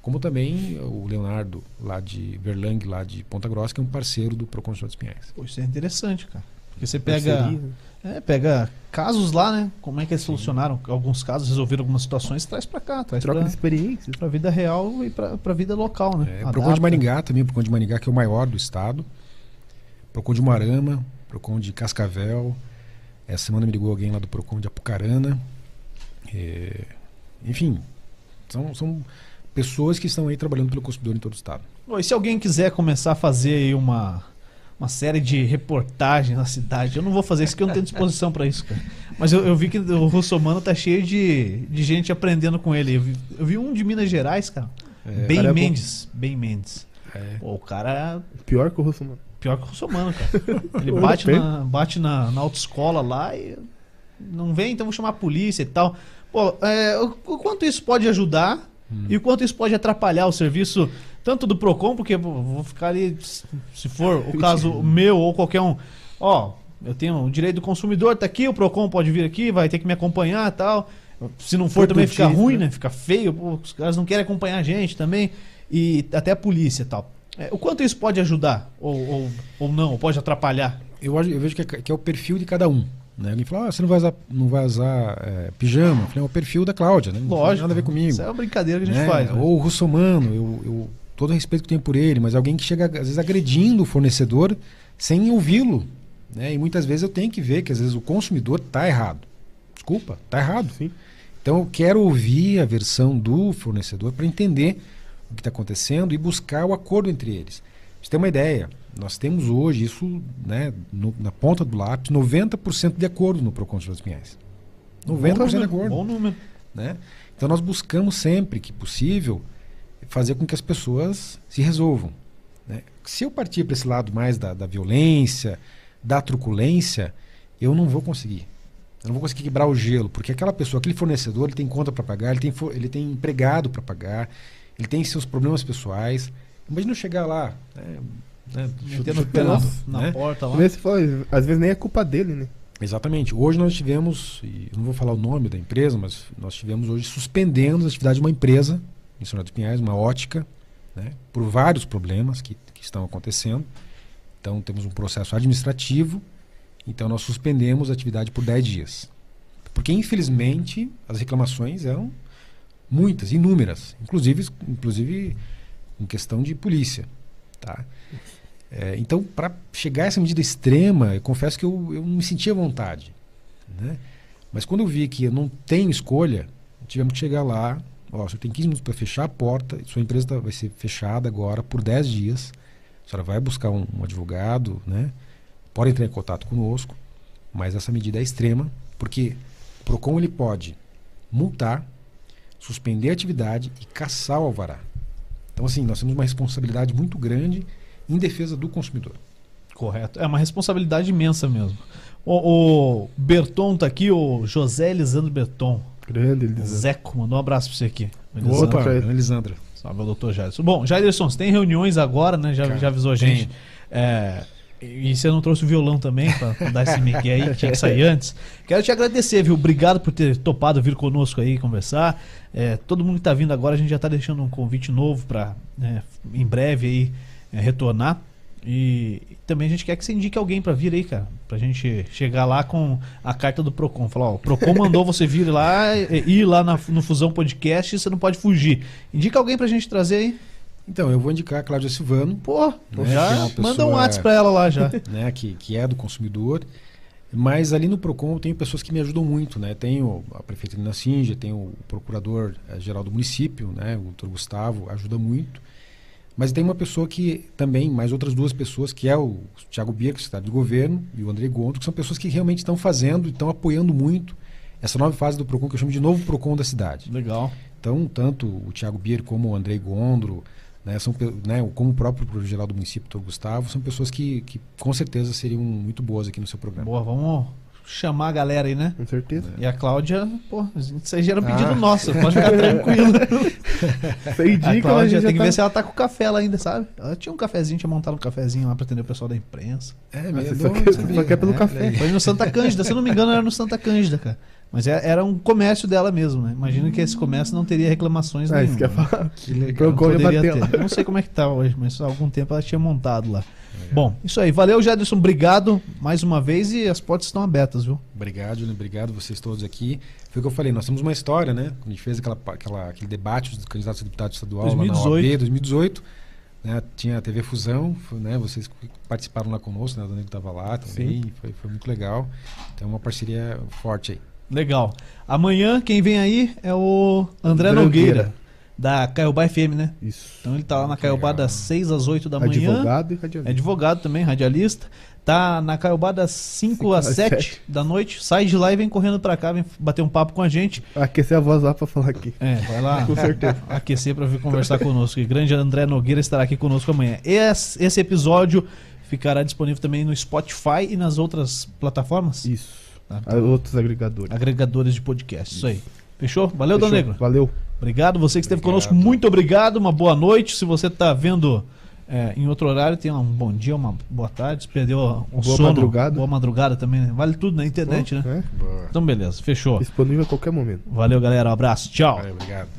[SPEAKER 3] como também o Leonardo lá de Verlang, lá de Ponta Grossa, que é um parceiro do PROCON de Pinhais.
[SPEAKER 1] Pô, isso é interessante, cara. Porque você pega. É, pega casos lá, né? Como é que eles solucionaram alguns casos, resolveram algumas situações, traz pra cá, traz
[SPEAKER 2] Troca
[SPEAKER 1] pra,
[SPEAKER 2] de experiências.
[SPEAKER 1] pra vida real e pra, pra vida local, né?
[SPEAKER 3] É. PROCON de Maringá também, o PROCON de Maringá, que é o maior do estado. PROCON de Moarama, PROCON de Cascavel. Essa semana me ligou alguém lá do PROCON de Apucarana. É, enfim, são, são pessoas que estão aí trabalhando pelo consumidor em todo o estado.
[SPEAKER 1] Bom, e se alguém quiser começar a fazer aí uma, uma série de reportagens na cidade, eu não vou fazer isso porque eu não tenho disposição para isso, cara. Mas eu, eu vi que o Russomano tá cheio de, de gente aprendendo com ele. Eu vi, eu vi um de Minas Gerais, cara.
[SPEAKER 3] É,
[SPEAKER 1] bem
[SPEAKER 2] cara é.
[SPEAKER 1] Mendes. Bem Mendes.
[SPEAKER 3] É.
[SPEAKER 1] Pô, o cara
[SPEAKER 2] Pior que o Russo, mano.
[SPEAKER 1] Pior que o russomano, cara. Ele bate, na, bate na, na autoescola lá e não vem, então vou chamar a polícia e tal. Pô, é, o, o quanto isso pode ajudar e o quanto isso pode atrapalhar o serviço, tanto do PROCON, porque vou ficar ali, se for o caso meu ou qualquer um, ó, eu tenho o direito do consumidor, tá aqui, o PROCON pode vir aqui, vai ter que me acompanhar e tal. Se não for também fica ruim,
[SPEAKER 2] né?
[SPEAKER 1] né? Fica feio, pô, os caras não querem acompanhar a gente também. E até a polícia e tal. É, o quanto isso pode ajudar? Ou, ou, ou não? Ou pode atrapalhar?
[SPEAKER 3] Eu, eu vejo que é, que é o perfil de cada um. Né? Alguém fala, ah, você não vai usar, não vai usar é, pijama. Eu falei, é o perfil da Cláudia, né? Não tem
[SPEAKER 1] Lógico.
[SPEAKER 3] nada a ver comigo.
[SPEAKER 1] Isso é uma brincadeira que a gente
[SPEAKER 3] né?
[SPEAKER 1] faz. né?
[SPEAKER 3] Ou o russomano, eu, eu todo o respeito que tenho por ele, mas alguém que chega às vezes agredindo o fornecedor sem ouvi-lo. Né? E muitas vezes eu tenho que ver que às vezes o consumidor está errado. Desculpa, está errado.
[SPEAKER 2] Sim.
[SPEAKER 3] Então eu quero ouvir a versão do fornecedor para entender o que está acontecendo e buscar o acordo entre eles. Pra Você tem uma ideia? Nós temos hoje isso né, no- na ponta do lápis, 90% de acordo no Procon de Los Pinhais. 90% de acordo
[SPEAKER 1] Bom número.
[SPEAKER 3] né? Então nós buscamos sempre que possível fazer com que as pessoas se resolvam. né? Se eu partir para esse lado mais da, da violência, da truculência, eu não vou conseguir. Eu não vou conseguir quebrar o gelo, porque aquela pessoa, aquele fornecedor, ele tem conta para pagar, ele tem, ele tem empregado para pagar, ele tem seus problemas pessoais. Imagina eu chegar lá, né, né,
[SPEAKER 1] Metendo o pé na, na
[SPEAKER 3] né?
[SPEAKER 1] porta lá.
[SPEAKER 2] Você às vezes nem é culpa dele, né?
[SPEAKER 3] Exatamente. Hoje nós tivemos, e eu não vou falar o nome da empresa, mas nós tivemos hoje suspendendo a atividade de uma empresa em São José dos Pinhais, uma ótica, né, por vários problemas que, que estão acontecendo. Então temos um processo administrativo, então nós suspendemos a atividade por 10 dias. Porque infelizmente as reclamações eram muitas, inúmeras, inclusive, inclusive em questão de polícia. Tá? É, então, para chegar a essa medida extrema, eu confesso que eu, eu não me sentia à vontade. Né? Mas quando eu vi que eu não tenho escolha, tivemos que chegar lá. Ó, você tem 15 minutos para fechar a porta, sua empresa tá- vai ser fechada agora por 10 dias. A senhora vai buscar um, um advogado, né? pode entrar em contato conosco, mas essa medida é extrema, porque o PROCON ele pode multar, suspender a atividade e caçar o alvará. Então, assim, nós temos uma responsabilidade muito grande em defesa do consumidor.
[SPEAKER 1] Correto. É uma responsabilidade imensa mesmo. O, o Berton tá aqui, o José Elisandro Berton.
[SPEAKER 2] Grande, diz.
[SPEAKER 1] Zeco, mandou um abraço pra você aqui.
[SPEAKER 2] Opa.
[SPEAKER 3] Opa,
[SPEAKER 2] Elisandra.
[SPEAKER 3] Elisandra.
[SPEAKER 1] Salve, doutor Jairson. Bom, Jairson, você tem reuniões agora, né? Já,
[SPEAKER 3] Cara,
[SPEAKER 1] já avisou a gente. É, e você não trouxe o violão também pra, pra dar esse mic aí, que tinha que sair antes. Quero te agradecer, viu? Obrigado por ter topado vir conosco aí conversar. É, todo mundo que tá vindo agora, a gente já tá deixando um convite novo pra né, em breve aí é, retornar. E também a gente quer que você indique alguém pra vir aí, cara. Pra gente chegar lá com a carta do Procon. Falar, ó, o Procon mandou você vir lá, e- ir lá na- no Fusão Podcast e você não pode fugir. Indica alguém pra gente trazer aí.
[SPEAKER 3] Então, eu vou indicar a Cláudia Silvano,
[SPEAKER 1] Pô,
[SPEAKER 3] Né, é
[SPEAKER 1] já
[SPEAKER 3] pessoa-
[SPEAKER 1] manda um WhatsApp pra ela lá já.
[SPEAKER 3] né, que, que é do consumidor. Mas ali no PROCON eu tenho pessoas que me ajudam muito. Né? Tenho a prefeita Nina Sinja, tenho o procurador-geral do município, né, o doutor Gustavo, ajuda muito. Mas tem uma pessoa que também, mais outras duas pessoas, que é o Tiago Birco, secretário do governo, e o André Gondo, que são pessoas que realmente estão fazendo e estão apoiando muito essa nova fase do PROCON, que eu chamo de novo PROCON da cidade.
[SPEAKER 1] Legal.
[SPEAKER 3] Então, tanto o Tiago Bier como o Andrei Gondro, né, são, né, como o próprio procurador-geral do município, Dr. Gustavo, são pessoas que, que com certeza seriam muito boas aqui no seu programa.
[SPEAKER 1] Boa, vamos chamar a galera aí, né?
[SPEAKER 2] Com certeza.
[SPEAKER 1] E a Cláudia, pô, isso aí já era um pedido
[SPEAKER 3] Ah.
[SPEAKER 1] nosso, pode ficar tranquilo.
[SPEAKER 2] Sem
[SPEAKER 1] A
[SPEAKER 2] dica,
[SPEAKER 1] Cláudia
[SPEAKER 2] mas
[SPEAKER 1] tem que
[SPEAKER 2] já
[SPEAKER 1] ver
[SPEAKER 2] tá...
[SPEAKER 1] se ela tá com café lá ainda, sabe? Ela tinha um cafezinho, tinha montado um cafezinho lá pra atender o pessoal da imprensa.
[SPEAKER 3] É,
[SPEAKER 2] Mas
[SPEAKER 3] meio
[SPEAKER 2] você só quer- só quer pelo
[SPEAKER 3] É,
[SPEAKER 2] café.
[SPEAKER 1] Foi no Santa Cândida, se eu não me engano, era no Santa Cândida, cara. Mas é- era um comércio dela mesmo, né? Imagino que esse comércio não teria reclamações
[SPEAKER 2] Ah, isso
[SPEAKER 1] nenhuma.
[SPEAKER 2] que eu ia falar.
[SPEAKER 3] Que legal.
[SPEAKER 1] Eu não sei como é que tá hoje, mas há algum tempo ela tinha montado lá. Bom, isso aí. Valeu, Jadson. Obrigado mais uma vez e as portas estão abertas, viu?
[SPEAKER 3] Obrigado, Juliano. Obrigado vocês todos aqui. Foi o que eu falei, nós temos uma história, né? Quando a gente fez aquela, aquela, aquele debate dos candidatos a deputado estadual lá
[SPEAKER 1] 2018.
[SPEAKER 3] na OAB, 2018, né? tinha a TV Fusão, né? vocês participaram lá conosco, né? a Dona estava lá também, foi, foi muito legal. Então, uma parceria forte aí.
[SPEAKER 1] Legal. Amanhã, quem vem aí é o André
[SPEAKER 2] André
[SPEAKER 1] Nogueira.
[SPEAKER 2] Nogueira.
[SPEAKER 1] Da Caiobá FM, né?
[SPEAKER 2] Isso.
[SPEAKER 1] Então ele tá lá na Caiobá das 6 às 8 da manhã.
[SPEAKER 2] Advogado e
[SPEAKER 1] É
[SPEAKER 2] radialista.
[SPEAKER 1] advogado também, radialista. Tá na Caiobá das 5
[SPEAKER 2] Cinco
[SPEAKER 1] às
[SPEAKER 2] às
[SPEAKER 1] 7
[SPEAKER 2] sete.
[SPEAKER 1] da noite. Sai de lá e vem correndo pra cá, vem bater um papo com a gente.
[SPEAKER 2] Aquecer a voz lá pra falar aqui.
[SPEAKER 1] É, vai lá
[SPEAKER 2] Com certeza.
[SPEAKER 1] aquecer pra vir conversar conosco. E grande André Nogueira estará aqui conosco amanhã. Esse, esse episódio ficará disponível também no Spotify e nas outras plataformas,
[SPEAKER 2] Isso.
[SPEAKER 1] Tá.
[SPEAKER 2] A- Outros agregadores.
[SPEAKER 1] agregadores de podcast. Isso aí. Fechou? Valeu,
[SPEAKER 2] Fechou?
[SPEAKER 1] Negro.
[SPEAKER 2] Valeu.
[SPEAKER 1] Obrigado. Você que esteve
[SPEAKER 3] Obrigado.
[SPEAKER 1] conosco, muito obrigado. Uma boa noite. Se você está vendo é, em outro horário, tenha um bom dia, uma boa tarde. Se perdeu o
[SPEAKER 2] Boa
[SPEAKER 1] sono,
[SPEAKER 2] madrugada.
[SPEAKER 1] boa madrugada também. né? Vale tudo na internet, né?
[SPEAKER 2] É.
[SPEAKER 1] Então, beleza. Fechou.
[SPEAKER 2] Disponível a qualquer momento.
[SPEAKER 1] Valeu, galera. Um abraço. Tchau.
[SPEAKER 3] Valeu, obrigado.